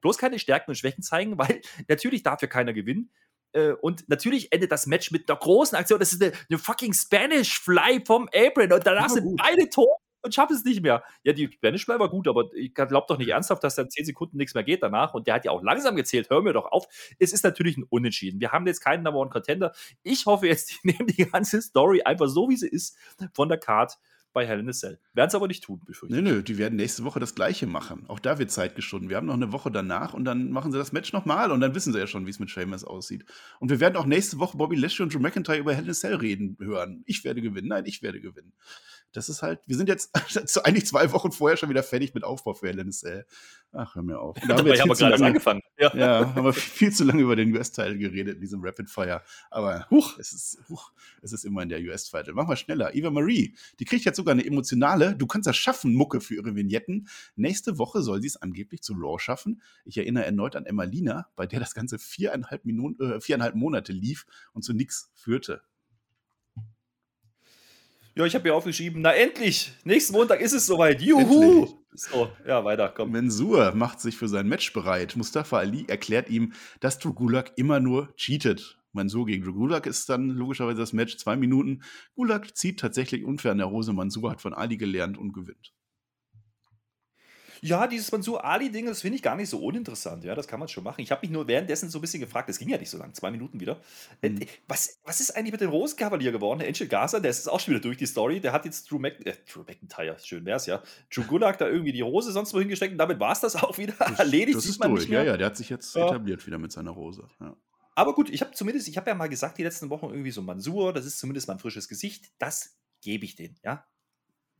Bloß keine Stärken und Schwächen zeigen, weil natürlich darf ja keiner gewinnen. Äh, und natürlich endet das Match mit einer großen Aktion. Das ist eine, eine fucking Spanish Fly vom Apron. Und danach sind gut. beide tot und schaffen es nicht mehr. Ja, die Spanish Fly war gut, aber ich glaube doch nicht ernsthaft, dass dann 10 Sekunden nichts mehr geht danach. Und der hat ja auch langsam gezählt. Hör mir doch auf. Es ist natürlich ein Unentschieden. Wir haben jetzt keinen Number One Contender. Ich hoffe jetzt, die nehmen die ganze Story einfach so, wie sie ist, von der Card bei Hell in a Cell. Werden es aber nicht tun, befürchte ich. Nö, nö, die werden nächste Woche das Gleiche machen. Auch da wird Zeit geschunden. Wir haben noch eine Woche danach und dann machen sie das Match nochmal und dann wissen sie ja schon, wie es mit Sheamus aussieht. Und wir werden auch nächste Woche Bobby Lashley und Drew McIntyre über Hell in a Cell reden hören. Ich werde gewinnen. Nein, ich werde gewinnen. Das ist halt, wir sind jetzt eigentlich zwei Wochen vorher schon wieder fertig mit Aufbau für Cell. Ach, hör mir auf. Da haben wir jetzt haben wir gerade angefangen. Ja. ja, haben wir viel zu lange über den US-Teil geredet in diesem Rapid Fire. Aber huch, es ist, huch, es ist immer in der US-Title. Machen wir schneller. Eva Marie, die kriegt jetzt sogar eine emotionale, du kannst das schaffen, Mucke für ihre Vignetten. Nächste Woche soll sie es angeblich zu Raw schaffen. Ich erinnere erneut an Emma Lina, bei der das Ganze viereinhalb, Minuten, äh, viereinhalb Monate lief und zu nichts führte. Ja, ich habe mir aufgeschrieben, na endlich, nächsten Montag ist es soweit. Juhu! Endlich. So, ja, weiter, komm. Mensur macht sich für sein Match bereit. Mustafa Ali erklärt ihm, dass Drew Gulak immer nur cheatet. Mansur gegen Gulak ist dann logischerweise das Match, zwei Minuten. Gulak zieht tatsächlich unfair an der Hose. Mansur hat von Ali gelernt und gewinnt. Ja, dieses Mansur Ali-Ding, das finde ich gar nicht so uninteressant. Ja, das kann man schon machen. Ich habe mich nur währenddessen so ein bisschen gefragt, das ging ja nicht so lang, zwei Minuten wieder. Äh, mhm. Was, was ist eigentlich mit dem Rosenkavalier geworden? Der Angel Gaza, der ist auch schon wieder durch die Story. Der hat jetzt Drew, Mac äh, Drew McIntyre, schön wär's ja. Drew Gulak da irgendwie die Rose sonst wo hingesteckt und damit war es das auch wieder das, erledigt. Das ist durch, ja, ja, der hat sich jetzt ja. etabliert wieder mit seiner Rose. Ja. Aber gut, ich habe zumindest, ich habe ja mal gesagt, die letzten Wochen irgendwie so Mansur, das ist zumindest mal ein frisches Gesicht. Das gebe ich denen, ja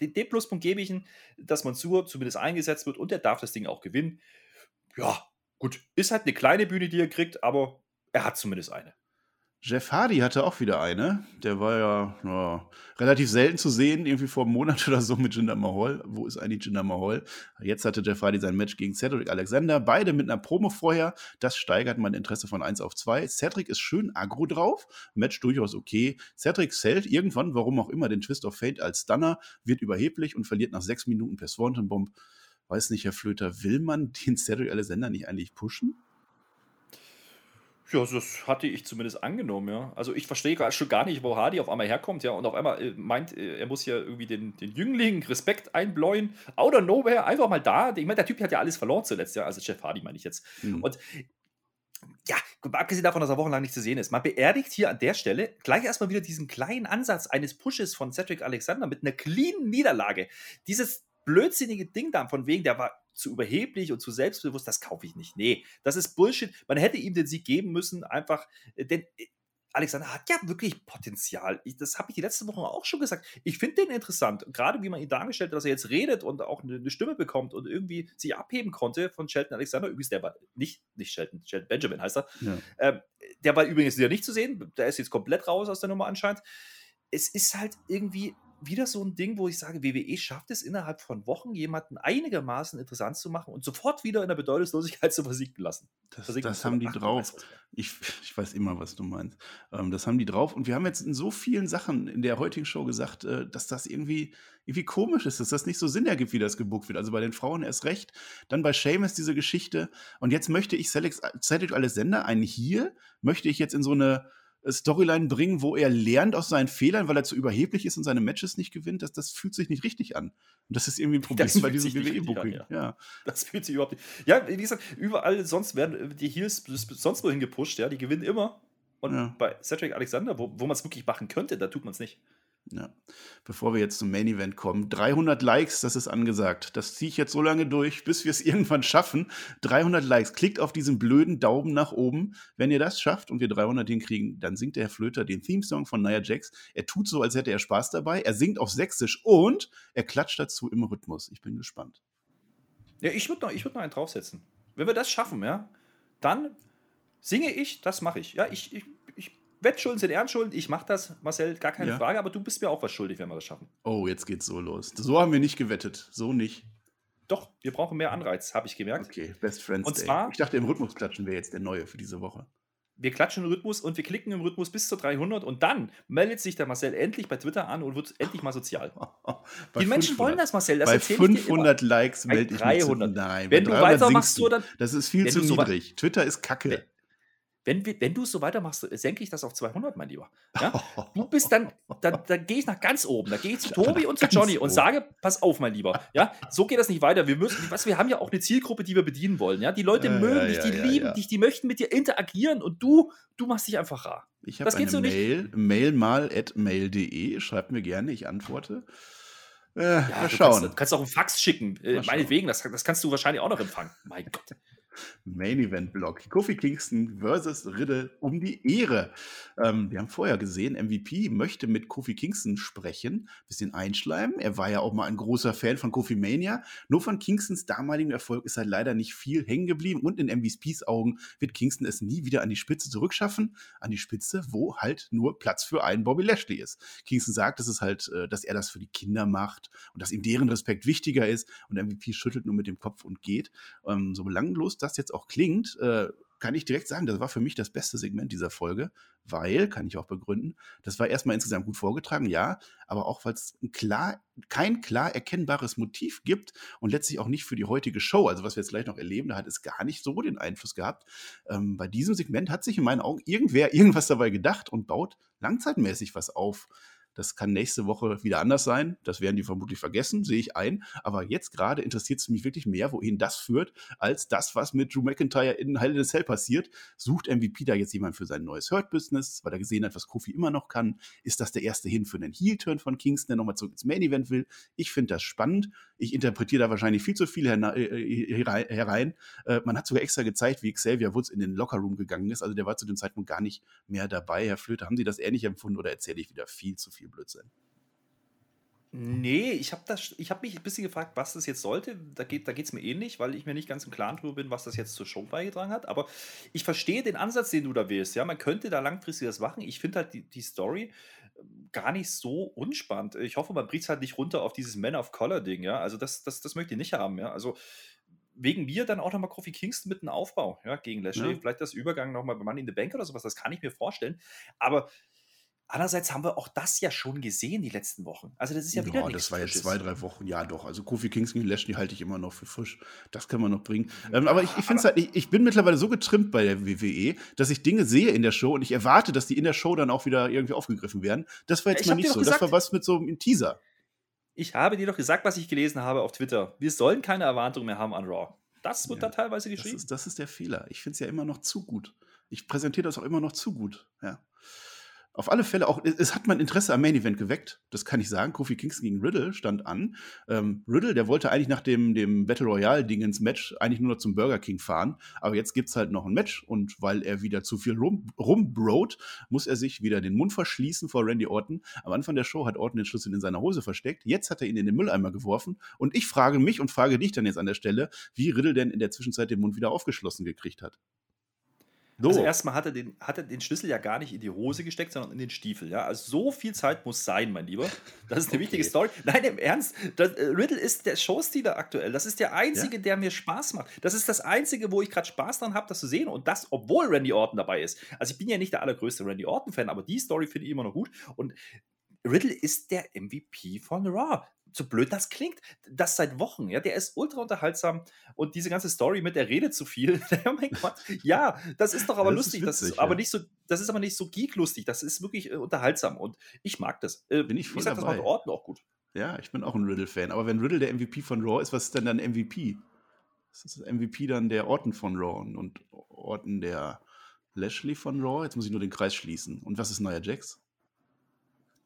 den, den Pluspunkt gebe ich ihm, dass Mansur zumindest eingesetzt wird und er darf das Ding auch gewinnen. Ja, gut. Ist halt eine kleine Bühne, die er kriegt, aber er hat zumindest eine. Jeff Hardy hatte auch wieder eine. Der war ja, ja, relativ selten zu sehen, irgendwie vor einem Monat oder so mit Jinder Mahal. Wo ist eigentlich Jinder Mahal? Jetzt hatte Jeff Hardy sein Match gegen Cedric Alexander. Beide mit einer Promo vorher. Das steigert mein Interesse von 1 auf 2. Cedric ist schön aggro drauf. Match durchaus okay. Cedric zählt irgendwann, warum auch immer, den Twist of Fate als Stunner, wird überheblich und verliert nach sechs Minuten per Swanton Bomb. Weiß nicht, Herr Flöter, will man den Cedric Alexander nicht eigentlich pushen? Ja, das hatte ich zumindest angenommen, ja. Also ich verstehe schon gar nicht, wo Hardy auf einmal herkommt, ja, und auf einmal äh, meint, äh, er muss ja irgendwie den, den Jüngling Respekt einbläuen. Out of nowhere, einfach mal da. Ich meine, der Typ hat ja alles verloren zuletzt, ja. Also Jeff Hardy meine ich jetzt. Mhm. Und ja, abgesehen davon, dass er wochenlang nicht zu sehen ist. Man beerdigt hier an der Stelle gleich erstmal wieder diesen kleinen Ansatz eines Pushes von Cedric Alexander mit einer cleanen Niederlage. Dieses blödsinnige Ding da, von wegen, der war zu überheblich und zu selbstbewusst, das kaufe ich nicht. Nee, das ist Bullshit. Man hätte ihm den Sieg geben müssen, einfach, äh, denn äh, Alexander hat ja wirklich Potenzial. Ich, das habe ich die letzten Wochen auch schon gesagt. Ich finde den interessant. Gerade wie man ihn dargestellt hat, dass er jetzt redet und auch eine, eine, Stimme bekommt und irgendwie sich abheben konnte von Shelton Alexander. Übrigens, der war nicht, nicht Shelton, Shelton Benjamin heißt er. Ja. Ähm, Der war übrigens wieder nicht zu sehen. Der ist jetzt komplett raus aus der Nummer anscheinend. Es ist halt irgendwie wieder so ein Ding, wo ich sage, WWE schafft es innerhalb von Wochen, jemanden einigermaßen interessant zu machen und sofort wieder in der Bedeutungslosigkeit zu versinken lassen. Das, Versinken das haben die drauf. Ich, ich weiß immer, was du meinst. Ähm, das haben die drauf. Und wir haben jetzt in so vielen Sachen in der heutigen Show gesagt, äh, dass das irgendwie, irgendwie komisch ist, dass das nicht so Sinn ergibt, wie das gebuckt wird. Also bei den Frauen erst recht. Dann bei Seamus diese Geschichte. Und jetzt möchte ich Cedric Alexander, einen Heel, möchte ich jetzt in so eine Storyline bringen, wo er lernt aus seinen Fehlern, weil er zu überheblich ist und seine Matches nicht gewinnt. Das, das fühlt sich nicht richtig an. Und das ist irgendwie ein Problem Das bei diesem WWE-Booking. an, Ja. Das fühlt sich überhaupt nicht. Ja, wie gesagt, überall sonst werden die Heels sonst wohin gepusht, ja, die gewinnen immer. Und Ja. bei Cedric Alexander, wo, wo man es wirklich machen könnte, da tut man es nicht. Ja. Bevor wir jetzt zum Main Event kommen, 300 Likes, das ist angesagt. Das ziehe ich jetzt so lange durch, bis wir es irgendwann schaffen. 300 Likes. Klickt auf diesen blöden Daumen nach oben. Wenn ihr das schafft und wir 300 hinkriegen, dann singt der Herr Flöter den Theme-Song von Nia Jax. Er tut so, als hätte er Spaß dabei. Er singt auf Sächsisch und er klatscht dazu im Rhythmus. Ich bin gespannt. Ja, ich würde noch, würd noch einen draufsetzen. Wenn wir das schaffen, ja, dann singe ich, das mache ich. Ja, ich, ich Wettschulden sind Ehrenschulden, ich mache das, Marcel, gar keine Ja. Frage, aber du bist mir auch was schuldig, wenn wir das schaffen. Oh, jetzt geht's so los. So haben wir nicht gewettet. So nicht. Doch, wir brauchen mehr Anreiz, habe ich gemerkt. Okay, Best Friends Und Day. zwar- ich dachte, im Rhythmus klatschen wäre jetzt der neue für diese Woche. Wir klatschen im Rhythmus und wir klicken im Rhythmus bis zu 300 und dann meldet sich der Marcel endlich bei Twitter an und wird endlich mal sozial. Die Menschen 500 wollen das, Marcel. Das bei erzähl ich dir immer. 500 Likes melde ich mich zu. 300. Nein, Wenn du 300 weitermachst, so dann. Das ist viel zu du so niedrig. Twitter ist kacke. Wenn, wir, wenn du es so weitermachst, senke ich das auf 200, mein Lieber. Ja? Du bist dann, dann, dann gehe ich nach ganz oben. Da gehe ich zu Tobi und zu Johnny und sage, pass auf, mein Lieber. Ja, so geht das nicht weiter. Wir müssen, was, wir haben ja auch eine Zielgruppe, die wir bedienen wollen. Ja, die Leute Ja, mögen ja, dich, ja, die ja, lieben ja. dich, die möchten mit dir interagieren und du, du machst dich einfach rar. Ich habe eine so nicht. Mail, mail mal at mail.de. Schreibt mir gerne, ich antworte. Äh, mal du kannst, schauen. du kannst auch einen Fax schicken. Äh, Mal meinetwegen, das, das kannst du wahrscheinlich auch noch empfangen. Mein Gott. Main Event Block. Kofi Kingston versus Riddle um die Ehre. Ähm, wir haben vorher gesehen, MVP möchte mit Kofi Kingston sprechen, bisschen einschleimen. Er war ja auch mal ein großer Fan von Kofi Mania. Nur von Kingstons damaligem Erfolg ist halt leider nicht viel hängen geblieben und in MVPs Augen wird Kingston es nie wieder an die Spitze zurückschaffen. An die Spitze, wo halt nur Platz für einen Bobby Lashley ist. Kingston sagt, dass es halt, äh, dass er das für die Kinder macht und dass ihm deren Respekt wichtiger ist und MVP schüttelt nur mit dem Kopf und geht. Ähm, so belanglos das jetzt auch klingt, äh, kann ich direkt sagen, das war für mich das beste Segment dieser Folge, weil, kann ich auch begründen, das war erstmal insgesamt gut vorgetragen, ja, aber auch, weil es klar, kein klar erkennbares Motiv gibt und letztlich auch nicht für die heutige Show, also was wir jetzt gleich noch erleben, da hat es gar nicht so den Einfluss gehabt. Ähm, bei diesem Segment hat sich in meinen Augen irgendwer irgendwas dabei gedacht und baut langzeitmäßig was auf. Das kann nächste Woche wieder anders sein. Das werden die vermutlich vergessen, sehe ich ein. Aber jetzt gerade interessiert es mich wirklich mehr, wohin das führt, als das, was mit Drew McIntyre in Hell in a Cell passiert. Sucht MVP da jetzt jemand für sein neues Hurt-Business, weil er gesehen hat, was Kofi immer noch kann? Ist das der erste Hin für einen Heel-Turn von Kingston, der nochmal zurück ins Main-Event will? Ich finde das spannend. Ich interpretiere da wahrscheinlich viel zu viel äh, herein. herein. Äh, man hat sogar extra gezeigt, wie Xavier Woods in den Lockerroom gegangen ist. Also der war zu dem Zeitpunkt gar nicht mehr dabei. Herr Flöte, haben Sie das ähnlich empfunden oder erzähle ich wieder viel zu viel Blödsinn? Nee, ich habe hab mich ein bisschen gefragt, was das jetzt sollte. Da geht es mir ähnlich, weil ich mir nicht ganz im Klaren drüber bin, was das jetzt zur Show beigetragen hat. Aber ich verstehe den Ansatz, den du da wählst. Ja, man könnte da langfristig was machen. Ich finde halt die, die Story ähm, gar nicht so unspannend. Ich hoffe, man bricht es halt nicht runter auf dieses Man of Color-Ding. Ja, also das, das, das möchte ich nicht haben. Ja, also wegen mir dann auch nochmal Kofi Kingston mit einem Aufbau ja, gegen Lashley. Ja. Vielleicht das Übergang nochmal bei Money in the Bank oder sowas, das kann ich mir vorstellen. Aber andererseits haben wir auch das ja schon gesehen die letzten Wochen. Also das ist ja wieder Ja, nichts das war jetzt Frisches. zwei, drei Wochen. Ja, doch. Also Kofi Kingston und Lashley halte ich immer noch für frisch. Das kann man noch bringen. Ähm, aber ich, ich finde halt, ich, ich bin mittlerweile so getrimmt bei der WWE, dass ich Dinge sehe in der Show und ich erwarte, dass die in der Show dann auch wieder irgendwie aufgegriffen werden. Das war Ja, jetzt ich mal nicht so. doch Das war gesagt- was mit so einem Teaser. Ich habe dir doch gesagt, was ich gelesen habe auf Twitter. Wir sollen keine Erwartungen mehr haben an Raw. Das wird Ja, da teilweise Das geschrieben. ist, das ist der Fehler. Ich finde es ja immer noch zu gut. Ich präsentiere das auch immer noch zu gut. Ja. Auf alle Fälle auch, es, hat mein Interesse am Main Event geweckt. Das kann ich sagen. Kofi Kingston gegen Riddle stand an. Ähm, Riddle, der wollte eigentlich nach dem, dem Battle Royale-Ding ins Match eigentlich nur noch zum Burger King fahren. Aber jetzt gibt es halt noch ein Match und weil er wieder zu viel rum, rumbrot, muss er sich wieder den Mund verschließen vor Randy Orton. Am Anfang der Show hat Orton den Schlüssel in seiner Hose versteckt. Jetzt hat er ihn in den Mülleimer geworfen. Und ich frage mich und frage dich dann jetzt an der Stelle, wie Riddle denn in der Zwischenzeit den Mund wieder aufgeschlossen gekriegt hat. So. Also erstmal hat er, den, hat er den Schlüssel ja gar nicht in die Hose gesteckt, sondern in den Stiefel. Ja? Also so viel Zeit muss sein, mein Lieber. Das ist eine okay. wichtige Story. Nein, im Ernst, das, äh, Riddle ist der Showstealer aktuell. Das ist der einzige, ja? der mir Spaß macht. Das ist das einzige, wo ich gerade Spaß dran habe, das zu sehen. Und das, obwohl Randy Orton dabei ist. Also ich bin ja nicht der allergrößte Randy Orton-Fan, aber die Story finde ich immer noch gut. Und Riddle ist der MVP von Raw so blöd das klingt, das seit Wochen, ja, der ist ultra unterhaltsam und diese ganze Story mit, der redet zu viel, oh mein Gott, ja, das ist doch aber das lustig, ist witzig, das ist ja. aber nicht so, das ist aber nicht so geek-lustig, das ist wirklich äh, unterhaltsam und ich mag das. Äh, bin ich voll ich sag, dabei. das macht Orton auch gut. Ja, ich bin auch ein Riddle-Fan, aber wenn Riddle der MVP von Raw ist, was ist denn dann MVP? Ist das MVP dann der Orton von Raw und Orton der Lashley von Raw? Jetzt muss ich nur den Kreis schließen. Und was ist Neuer Jax?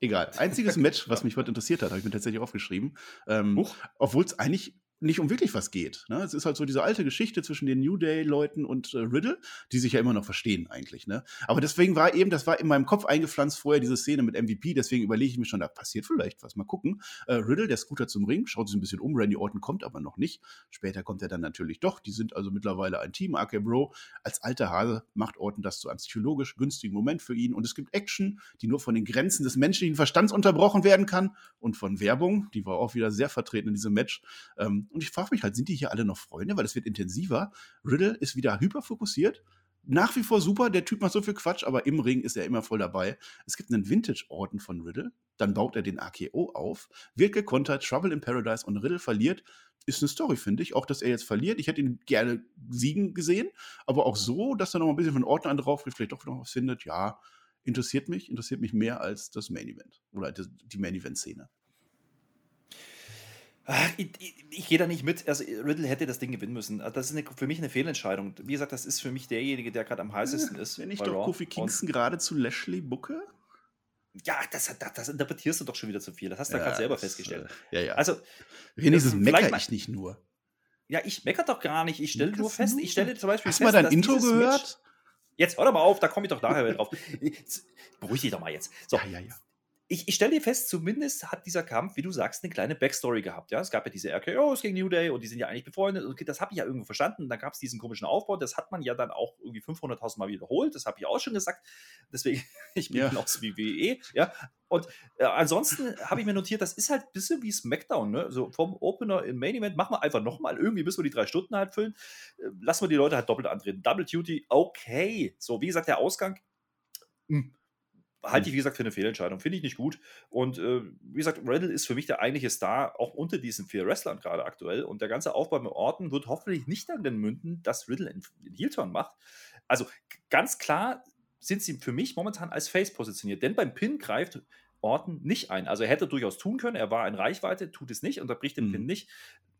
Egal. Einziges Match, was mich heute interessiert hat, habe ich mir tatsächlich aufgeschrieben. Ähm, Obwohl es eigentlich nicht um wirklich was geht. Ne? Es ist halt so diese alte Geschichte zwischen den New Day-Leuten und äh, Riddle, die sich ja immer noch verstehen eigentlich. Ne? Aber deswegen war eben, das war in meinem Kopf eingepflanzt vorher diese Szene mit MVP, deswegen überlege ich mir schon, da passiert vielleicht was. Mal gucken. Äh, Riddle, der Scooter zum Ring, schaut sich ein bisschen um, Randy Orton kommt aber noch nicht. Später kommt er dann natürlich doch. Die sind also mittlerweile ein Team. RK Bro, als alter Hase macht Orton das zu einem psychologisch günstigen Moment für ihn. Und es gibt Action, die nur von den Grenzen des menschlichen Verstands unterbrochen werden kann. Und von Werbung, die war auch wieder sehr vertreten in diesem Match. Ähm, und ich frage mich halt, sind die hier alle noch Freunde? Weil es wird intensiver. Riddle ist wieder hyperfokussiert. Nach wie vor super, der Typ macht so viel Quatsch, aber im Ring ist er immer voll dabei. Es gibt einen Vintage-Orden von Riddle, dann baut er den AKO auf, wird gekontert, Trouble in Paradise und Riddle verliert. Ist eine Story, finde ich. Auch, dass er jetzt verliert. Ich hätte ihn gerne siegen gesehen, aber auch so, dass er noch ein bisschen von Ordner drauf vielleicht doch noch was findet. Ja, interessiert mich, interessiert mich mehr als das Main Event oder die Main Event-Szene. Ich, ich, ich gehe da nicht mit. Also Riddle hätte das Ding gewinnen müssen. Also, das ist eine, für mich eine Fehlentscheidung. Wie gesagt, das ist für mich derjenige, der gerade am heißesten ist. Wenn ich doch Raw. Kofi Kingston gerade zu Lashley bucke? Ja, das, das, das, interpretierst du doch schon wieder zu viel. Das hast du ja, gerade selber festgestellt. Äh, ja, ja. Also, wenigstens meckere ich nicht nur. Ja, ich meckere doch gar nicht. Ich stelle nur fest, ich stelle zum Beispiel Hast fest, mal dein Intro gehört? Match, jetzt hör doch mal auf, da komme ich doch nachher drauf. Beruhig dich doch mal jetzt. So, ja, ja, ja ich, ich stelle dir fest, zumindest hat dieser Kampf, wie du sagst, eine kleine Backstory gehabt. Ja? Es gab ja diese RKOs gegen New Day und die sind ja eigentlich befreundet. Okay, das habe ich ja irgendwo verstanden. Dann gab es diesen komischen Aufbau. Das hat man ja dann auch irgendwie 500.000 Mal wiederholt. Das habe ich auch schon gesagt. Deswegen, ich bin ja. genauso wie WWE. Ja? Und äh, ansonsten habe ich mir notiert, das ist halt ein bisschen wie SmackDown. Ne? So vom Opener in Main Event machen wir einfach nochmal irgendwie, bis wir die drei Stunden halt füllen. Äh, lassen wir die Leute halt doppelt antreten. Double Duty, okay. So, wie gesagt, der Ausgang. Mh hm, halte ich, wie gesagt, für eine Fehlentscheidung. Finde ich nicht gut. Und äh, wie gesagt, Riddle ist für mich der eigentliche Star, auch unter diesen vier Wrestlern gerade aktuell. Und der ganze Aufbau mit Orton wird hoffentlich nicht darin münden, dass Riddle einen Heel-Turn macht. Also ganz klar sind sie für mich momentan als Face positioniert. Denn beim Pin greift Orton nicht ein. Also er hätte durchaus tun können, er war in Reichweite, tut es nicht, unterbricht den mhm. Pin nicht.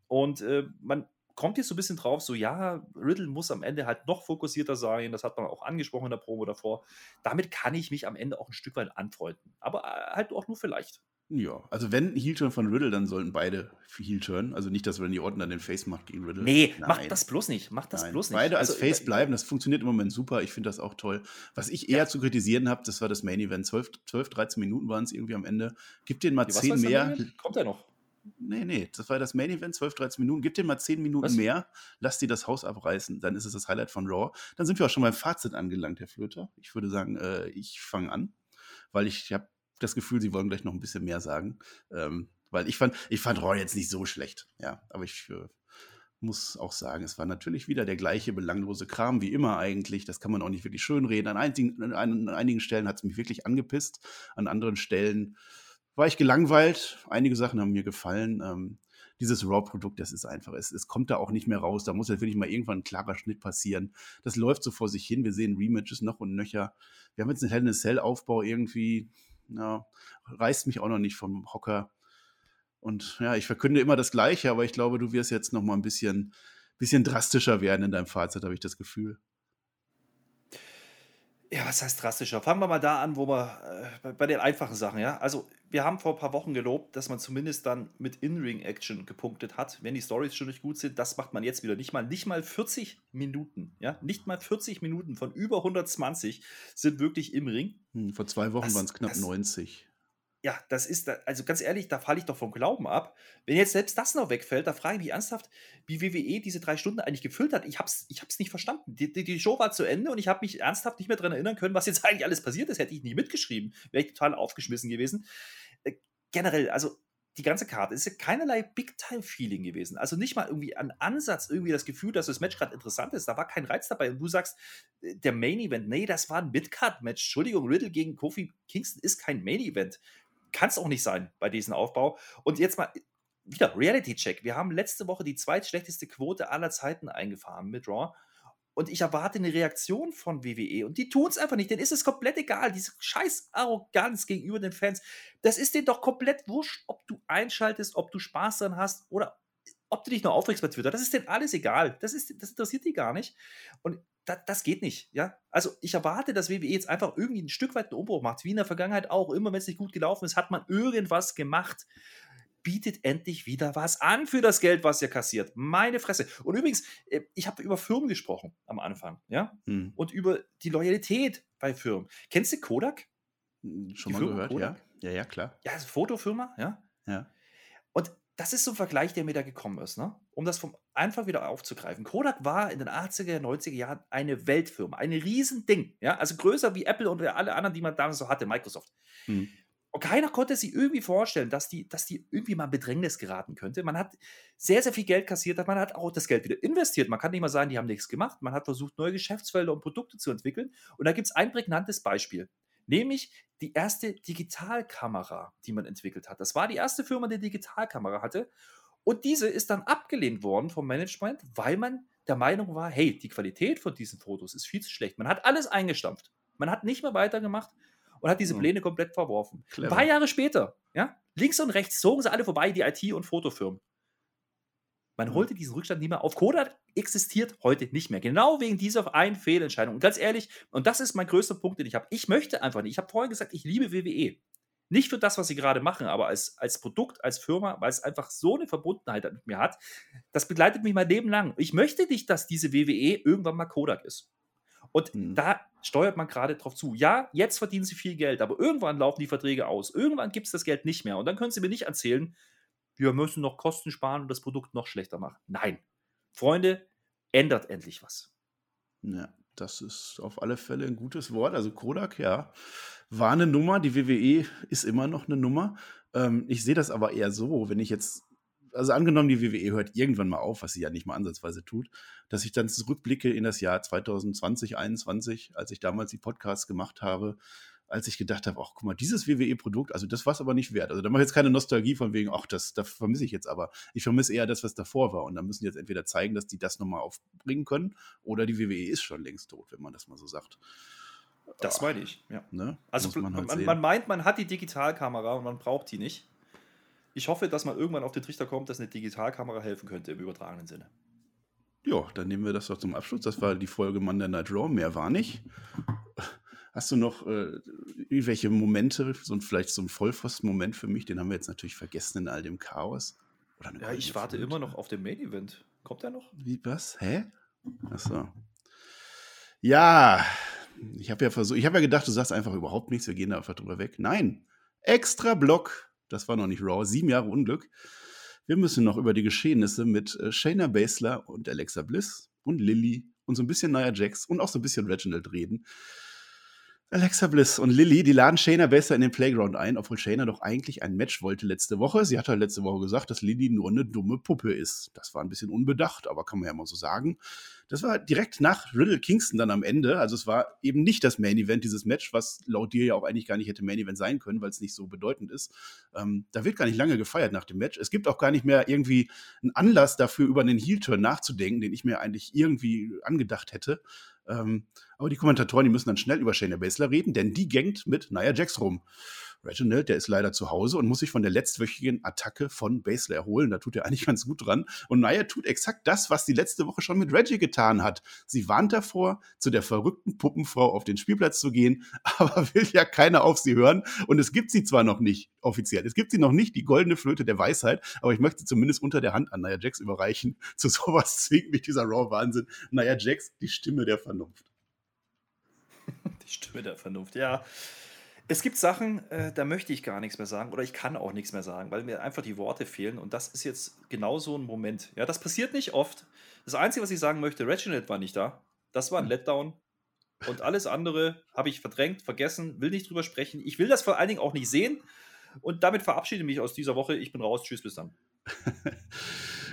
Und äh, man kommt jetzt so ein bisschen drauf, so ja, Riddle muss am Ende halt noch fokussierter sein, das hat man auch angesprochen in der Promo davor. Damit kann ich mich am Ende auch ein Stück weit anfreunden, aber äh, halt auch nur vielleicht. Ja, also wenn Heel-Turn von Riddle, dann sollten beide Heel-Turn. Also nicht, dass Randy Orton dann den Face macht gegen Riddle. Nee, Nein. macht das bloß nicht. Macht das Nein. bloß nicht. Beide als also, Face bleiben, das funktioniert im Moment super. Ich finde das auch toll. Was ich eher ja. zu kritisieren habe, das war das Main Event. 12, 12 13 Minuten waren es irgendwie am Ende. Gib den mal 10 mehr. Kommt er noch? Nee, nee, das war das Main Event, 12, 13 Minuten. Gib dir mal 10 Minuten Was? mehr, lass die das Haus abreißen, dann ist es das Highlight von Raw. Dann sind wir auch schon beim Fazit angelangt, Herr Flöter. Ich würde sagen, äh, ich fange an, weil ich habe das Gefühl, Sie wollen gleich noch ein bisschen mehr sagen. Ähm, weil ich fand, ich fand Raw jetzt nicht so schlecht, ja, aber ich äh, muss auch sagen, es war natürlich wieder der gleiche belanglose Kram wie immer eigentlich. Das kann man auch nicht wirklich schönreden. An einigen, an einigen Stellen hat es mich wirklich angepisst, an anderen Stellen war ich gelangweilt. Einige Sachen haben mir gefallen. Ähm, dieses Raw-Produkt, das ist einfach, es, es kommt da auch nicht mehr raus. Da muss wirklich mal irgendwann ein klarer Schnitt passieren. Das läuft so vor sich hin. Wir sehen Rematches noch und nöcher. Wir haben jetzt einen Hell in a Cell-Aufbau irgendwie, ja, reißt mich auch noch nicht vom Hocker. Und ja, ich verkünde immer das Gleiche, aber ich glaube, du wirst jetzt noch mal ein bisschen, bisschen drastischer werden in deinem Fazit, habe ich das Gefühl. Ja, was heißt drastischer? Fangen wir mal da an, wo wir äh, bei, den einfachen Sachen, ja. Also, wir haben vor ein paar Wochen gelobt, dass man zumindest dann mit In-Ring-Action gepunktet hat, wenn die Stories schon nicht gut sind. Das macht man jetzt wieder nicht mal. Nicht mal 40 Minuten, ja. Nicht mal 40 Minuten von über 120 sind wirklich im Ring. Hm, vor zwei Wochen waren es knapp das, 90. ja, das ist, also ganz ehrlich, da falle ich doch vom Glauben ab. Wenn jetzt selbst das noch wegfällt, da frage ich mich ernsthaft, wie WWE diese drei Stunden eigentlich gefüllt hat. Ich habe es ich hab's nicht verstanden. Die, die, die, Show war zu Ende und ich habe mich ernsthaft nicht mehr daran erinnern können, was jetzt eigentlich alles passiert ist. Hätte ich nie mitgeschrieben. Wäre ich total aufgeschmissen gewesen. Äh, generell, also die ganze Karte ist keinerlei Big-Time-Feeling gewesen. Also nicht mal irgendwie ein Ansatz, irgendwie das Gefühl, dass das Match gerade interessant ist. Da war kein Reiz dabei. Und du sagst, äh, der Main-Event, nee, das war ein Mid-Card-Match. Entschuldigung, Riddle gegen Kofi Kingston ist kein Main-Event. Kann es auch nicht sein bei diesem Aufbau. Und jetzt mal wieder Reality-Check. Wir haben letzte Woche die zweitschlechteste Quote aller Zeiten eingefahren mit Raw. Und ich erwarte eine Reaktion von WWE. Und die tun es einfach nicht. Denen ist es komplett egal. Diese scheiß Arroganz gegenüber den Fans. Das ist denen doch komplett wurscht, ob du einschaltest, ob du Spaß dran hast oder ob du dich noch aufregst bei Twitter. Das ist denen alles egal. Das, ist, das interessiert die gar nicht. Und das, das geht nicht. Ja? Also ich erwarte, dass WWE jetzt einfach irgendwie ein Stück weit einen Umbruch macht. Wie in der Vergangenheit auch. Immer wenn es nicht gut gelaufen ist, hat man irgendwas gemacht bietet endlich wieder was an für das Geld, was ihr kassiert. Meine Fresse. Und übrigens, äh, ich habe über Firmen gesprochen am Anfang, ja? Hm. Und über die Loyalität bei Firmen. Kennst du Kodak? Hm, schon die mal Firma gehört, Kodak? ja. Ja, ja, klar. Ja, also Fotofirma, ja. Ja. Und das ist so ein Vergleich, der mir da gekommen ist, ne? um das vom einfach wieder aufzugreifen. Kodak war in den 80er, 90er Jahren eine Weltfirma, ein Riesending, ja, also größer wie Apple und alle anderen, die man damals so hatte, Microsoft. Hm. Und keiner konnte sich irgendwie vorstellen, dass die, dass die irgendwie mal in Bedrängnis geraten könnte. Man hat sehr, sehr viel Geld kassiert, man hat auch das Geld wieder investiert. Man kann nicht mal sagen, die haben nichts gemacht. Man hat versucht, neue Geschäftsfelder und Produkte zu entwickeln. Und da gibt es ein prägnantes Beispiel, nämlich die erste Digitalkamera, die man entwickelt hat. Das war die erste Firma, die Digitalkamera hatte. Und diese ist dann abgelehnt worden vom Management, weil man der Meinung war, hey, die Qualität von diesen Fotos ist viel zu schlecht. Man hat alles eingestampft. Man hat nicht mehr weitergemacht und hat diese hm. Pläne komplett verworfen. Clever. Ein paar Jahre später, ja, links und rechts zogen sie alle vorbei, die IT- und Fotofirmen. Man hm. holte diesen Rückstand nicht mehr auf. Kodak existiert heute nicht mehr. Genau wegen dieser einen Fehlentscheidung. Und ganz ehrlich, und das ist mein größter Punkt, den ich habe. Ich möchte einfach nicht. Ich habe vorhin gesagt, ich liebe WWE. Nicht für das, was sie gerade machen, aber als, als Produkt, als Firma, weil es einfach so eine Verbundenheit mit mir hat. Das begleitet mich mein Leben lang. Ich möchte nicht, dass diese WWE irgendwann mal Kodak ist. Und mhm. da steuert man gerade drauf zu. Ja, jetzt verdienen sie viel Geld, aber irgendwann laufen die Verträge aus. Irgendwann gibt es das Geld nicht mehr. Und dann können sie mir nicht erzählen, wir müssen noch Kosten sparen und das Produkt noch schlechter machen. Nein. Freunde, ändert endlich was. Ja, das ist auf alle Fälle ein gutes Wort. Also Kodak, ja, war eine Nummer. Die WWE ist immer noch eine Nummer. Ähm, ich sehe das aber eher so, wenn ich jetzt also angenommen, die WWE hört irgendwann mal auf, was sie ja nicht mal ansatzweise tut, dass ich dann zurückblicke in das Jahr 2020, 2021, als ich damals die Podcasts gemacht habe, als ich gedacht habe, ach guck mal, dieses WWE-Produkt, also das war es aber nicht wert. Also da mache ich jetzt keine Nostalgie von wegen, ach, das, das vermisse ich jetzt aber. Ich vermisse eher das, was davor war. Und da müssen die jetzt entweder zeigen, dass die das nochmal aufbringen können, oder die WWE ist schon längst tot, wenn man das mal so sagt. Das meine ich, ja. Ne? Also man, halt man, man, meint, man hat die Digitalkamera und man braucht die nicht. Ich hoffe, dass man irgendwann auf den Trichter kommt, dass eine Digitalkamera helfen könnte im übertragenen Sinne. Ja, dann nehmen wir das doch zum Abschluss. Das war die Folge Monday Night Raw. Mehr war nicht. Hast du noch äh, irgendwelche Momente, so ein, vielleicht so ein Vollpfosten-Moment für mich? Den haben wir jetzt natürlich vergessen in all dem Chaos. ja, ich warte Front. immer noch auf den Main-Event. Kommt er noch? Wie, was? Hä? Achso. Ja, ich habe ja versucht, ich habe ja gedacht, du sagst einfach überhaupt nichts, wir gehen da einfach drüber weg. Nein, extra Block das war noch nicht Raw. Sieben Jahre Unglück. Wir müssen noch über die Geschehnisse mit äh, Shayna Baszler und Alexa Bliss und Lilly und so ein bisschen Nia Jax und auch so ein bisschen Reginald reden. Alexa Bliss und Lilly, die laden Shayna besser in den Playground ein, obwohl Shayna doch eigentlich ein Match wollte letzte Woche. Sie hat halt letzte Woche gesagt, dass Lilly nur eine dumme Puppe ist. Das war ein bisschen unbedacht, aber kann man ja mal so sagen. Das war direkt nach Riddle Kingston dann am Ende. Also es war eben nicht das Main Event, dieses Match, was laut dir ja auch eigentlich gar nicht hätte Main Event sein können, weil es nicht so bedeutend ist. Ähm, da wird gar nicht lange gefeiert nach dem Match. Es gibt auch gar nicht mehr irgendwie einen Anlass dafür, über einen Heel-Turn nachzudenken, den ich mir eigentlich irgendwie angedacht hätte. Ähm, aber die Kommentatoren, die müssen dann schnell über Shayna Baszler reden, denn die gängt mit Nia Jax rum. Reginald, der ist leider zu Hause und muss sich von der letztwöchigen Attacke von Baszler erholen. Da tut er eigentlich ganz gut dran. Und Nia tut exakt das, was die letzte Woche schon mit Reggie getan hat. Sie warnt davor, zu der verrückten Puppenfrau auf den Spielplatz zu gehen, aber will ja keiner auf sie hören. Und es gibt sie zwar noch nicht offiziell. Es gibt sie noch nicht, die goldene Flöte der Weisheit, aber ich möchte sie zumindest unter der Hand an Nia Jax überreichen. Zu sowas zwingt mich dieser Raw-Wahnsinn. Nia Jax, die Stimme der Vernunft. Die Stimme der Vernunft, ja. Es gibt Sachen, äh, da möchte ich gar nichts mehr sagen oder ich kann auch nichts mehr sagen, weil mir einfach die Worte fehlen und das ist jetzt genau so ein Moment. Ja, das passiert nicht oft. Das Einzige, was ich sagen möchte, Reginald war nicht da. Das war ein hm. Letdown. Und alles andere habe ich verdrängt, vergessen, will nicht drüber sprechen. Ich will das vor allen Dingen auch nicht sehen. Und damit verabschiede ich mich aus dieser Woche. Ich bin raus. Tschüss, bis dann.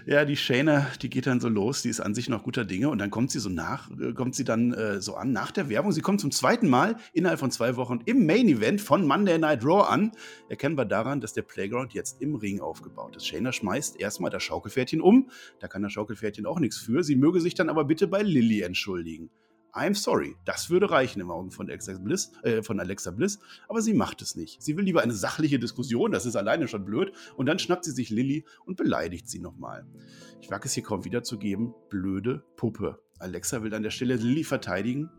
ja, die Shayna, die geht dann so los, die ist an sich noch guter Dinge und dann kommt sie so nach, äh, kommt sie dann äh, so an nach der Werbung. Sie kommt zum zweiten Mal innerhalb von zwei Wochen im Main Event von Monday Night Raw an. Erkennbar daran, dass der Playground jetzt im Ring aufgebaut ist. Shayna schmeißt erstmal das Schaukelpferdchen um. Da kann das Schaukelpferdchen auch nichts für. Sie möge sich dann aber bitte bei Lilly entschuldigen. I'm sorry. Das würde reichen im Augen von Alexa, Bliss, äh, von Alexa Bliss, aber sie macht es nicht. Sie will lieber eine sachliche Diskussion, das ist alleine schon blöd, und dann schnappt sie sich Lilly und beleidigt sie nochmal. Ich wage es hier kaum wiederzugeben, blöde Puppe. Alexa will an der Stelle Lilly verteidigen.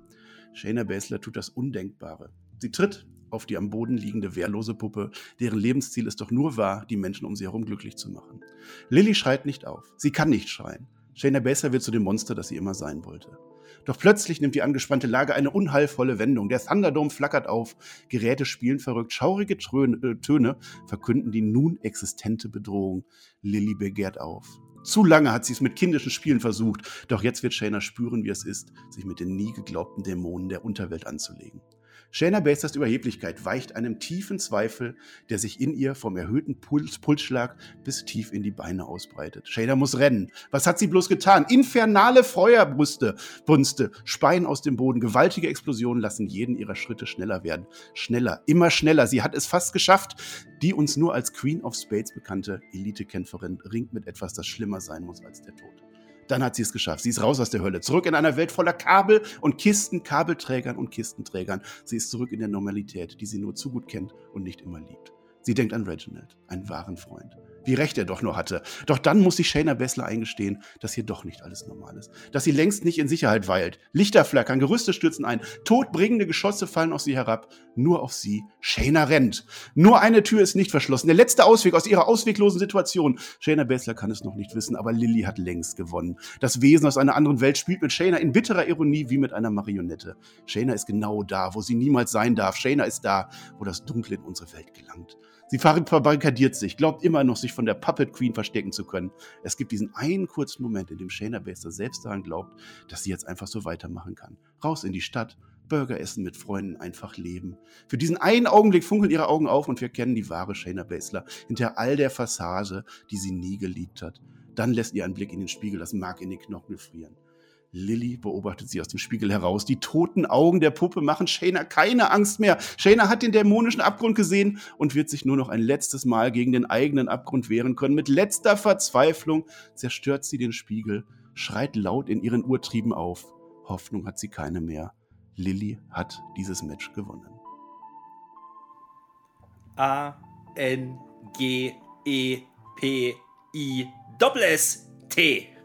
Shayna Baszler tut das Undenkbare. Sie tritt auf die am Boden liegende wehrlose Puppe, deren Lebensziel es doch nur war, die Menschen um sie herum glücklich zu machen. Lilly schreit nicht auf. Sie kann nicht schreien. Shayna Baszler wird zu dem Monster, das sie immer sein wollte. Doch plötzlich nimmt die angespannte Lage eine unheilvolle Wendung. Der Thunderdome flackert auf, Geräte spielen verrückt, schaurige äh, Töne verkünden die nun existente Bedrohung. Lilly begehrt auf. Zu lange hat sie es mit kindischen Spielen versucht, doch jetzt wird Shayna spüren, wie es ist, sich mit den nie geglaubten Dämonen der Unterwelt anzulegen. Shayna Baszlers Überheblichkeit weicht einem tiefen Zweifel, der sich in ihr vom erhöhten Puls, Pulsschlag bis tief in die Beine ausbreitet. Shayna muss rennen. Was hat sie bloß getan? Infernale Feuerbrüste, Brünste speien aus dem Boden. Gewaltige Explosionen lassen jeden ihrer Schritte schneller werden. Schneller, immer schneller. Sie hat es fast geschafft. Die uns nur als Queen of Spades bekannte Elitekämpferin ringt mit etwas, das schlimmer sein muss als der Tod. Dann hat sie es geschafft. Sie ist raus aus der Hölle. Zurück in einer Welt voller Kabel und Kisten, Kabelträgern und Kistenträgern. Sie ist zurück in der Normalität, die sie nur zu gut kennt und nicht immer liebt. Sie denkt an Reginald, einen wahren Freund wie recht er doch nur hatte. Doch dann muss sich Shayna Bessler eingestehen, dass hier doch nicht alles normal ist. Dass sie längst nicht in Sicherheit weilt. Lichter flackern, Gerüste stürzen ein, todbringende Geschosse fallen auf sie herab. Nur auf sie. Shayna rennt. Nur eine Tür ist nicht verschlossen. Der letzte Ausweg aus ihrer ausweglosen Situation. Shayna Bessler kann es noch nicht wissen, aber Lilly hat längst gewonnen. Das Wesen aus einer anderen Welt spielt mit Shayna in bitterer Ironie wie mit einer Marionette. Shayna ist genau da, wo sie niemals sein darf. Shayna ist da, wo das Dunkle in unsere Welt gelangt. Sie verbarrikadiert sich, glaubt immer noch, sich von der Puppet Queen verstecken zu können. Es gibt diesen einen kurzen Moment, in dem Shayna Baszler selbst daran glaubt, dass sie jetzt einfach so weitermachen kann. Raus in die Stadt, Burger essen mit Freunden, einfach leben. Für diesen einen Augenblick funkeln ihre Augen auf und wir kennen die wahre Shayna Baszler hinter all der Fassade, die sie nie geliebt hat. Dann lässt ihr ein Blick in den Spiegel das Mark in den Knochen frieren. Lilly beobachtet sie aus dem Spiegel heraus. Die toten Augen der Puppe machen Shayna keine Angst mehr. Shayna hat den dämonischen Abgrund gesehen und wird sich nur noch ein letztes Mal gegen den eigenen Abgrund wehren können. Mit letzter Verzweiflung zerstört sie den Spiegel, schreit laut in ihren Urtrieben auf. Hoffnung hat sie keine mehr. Lilly hat dieses Match gewonnen. A N G E P I S T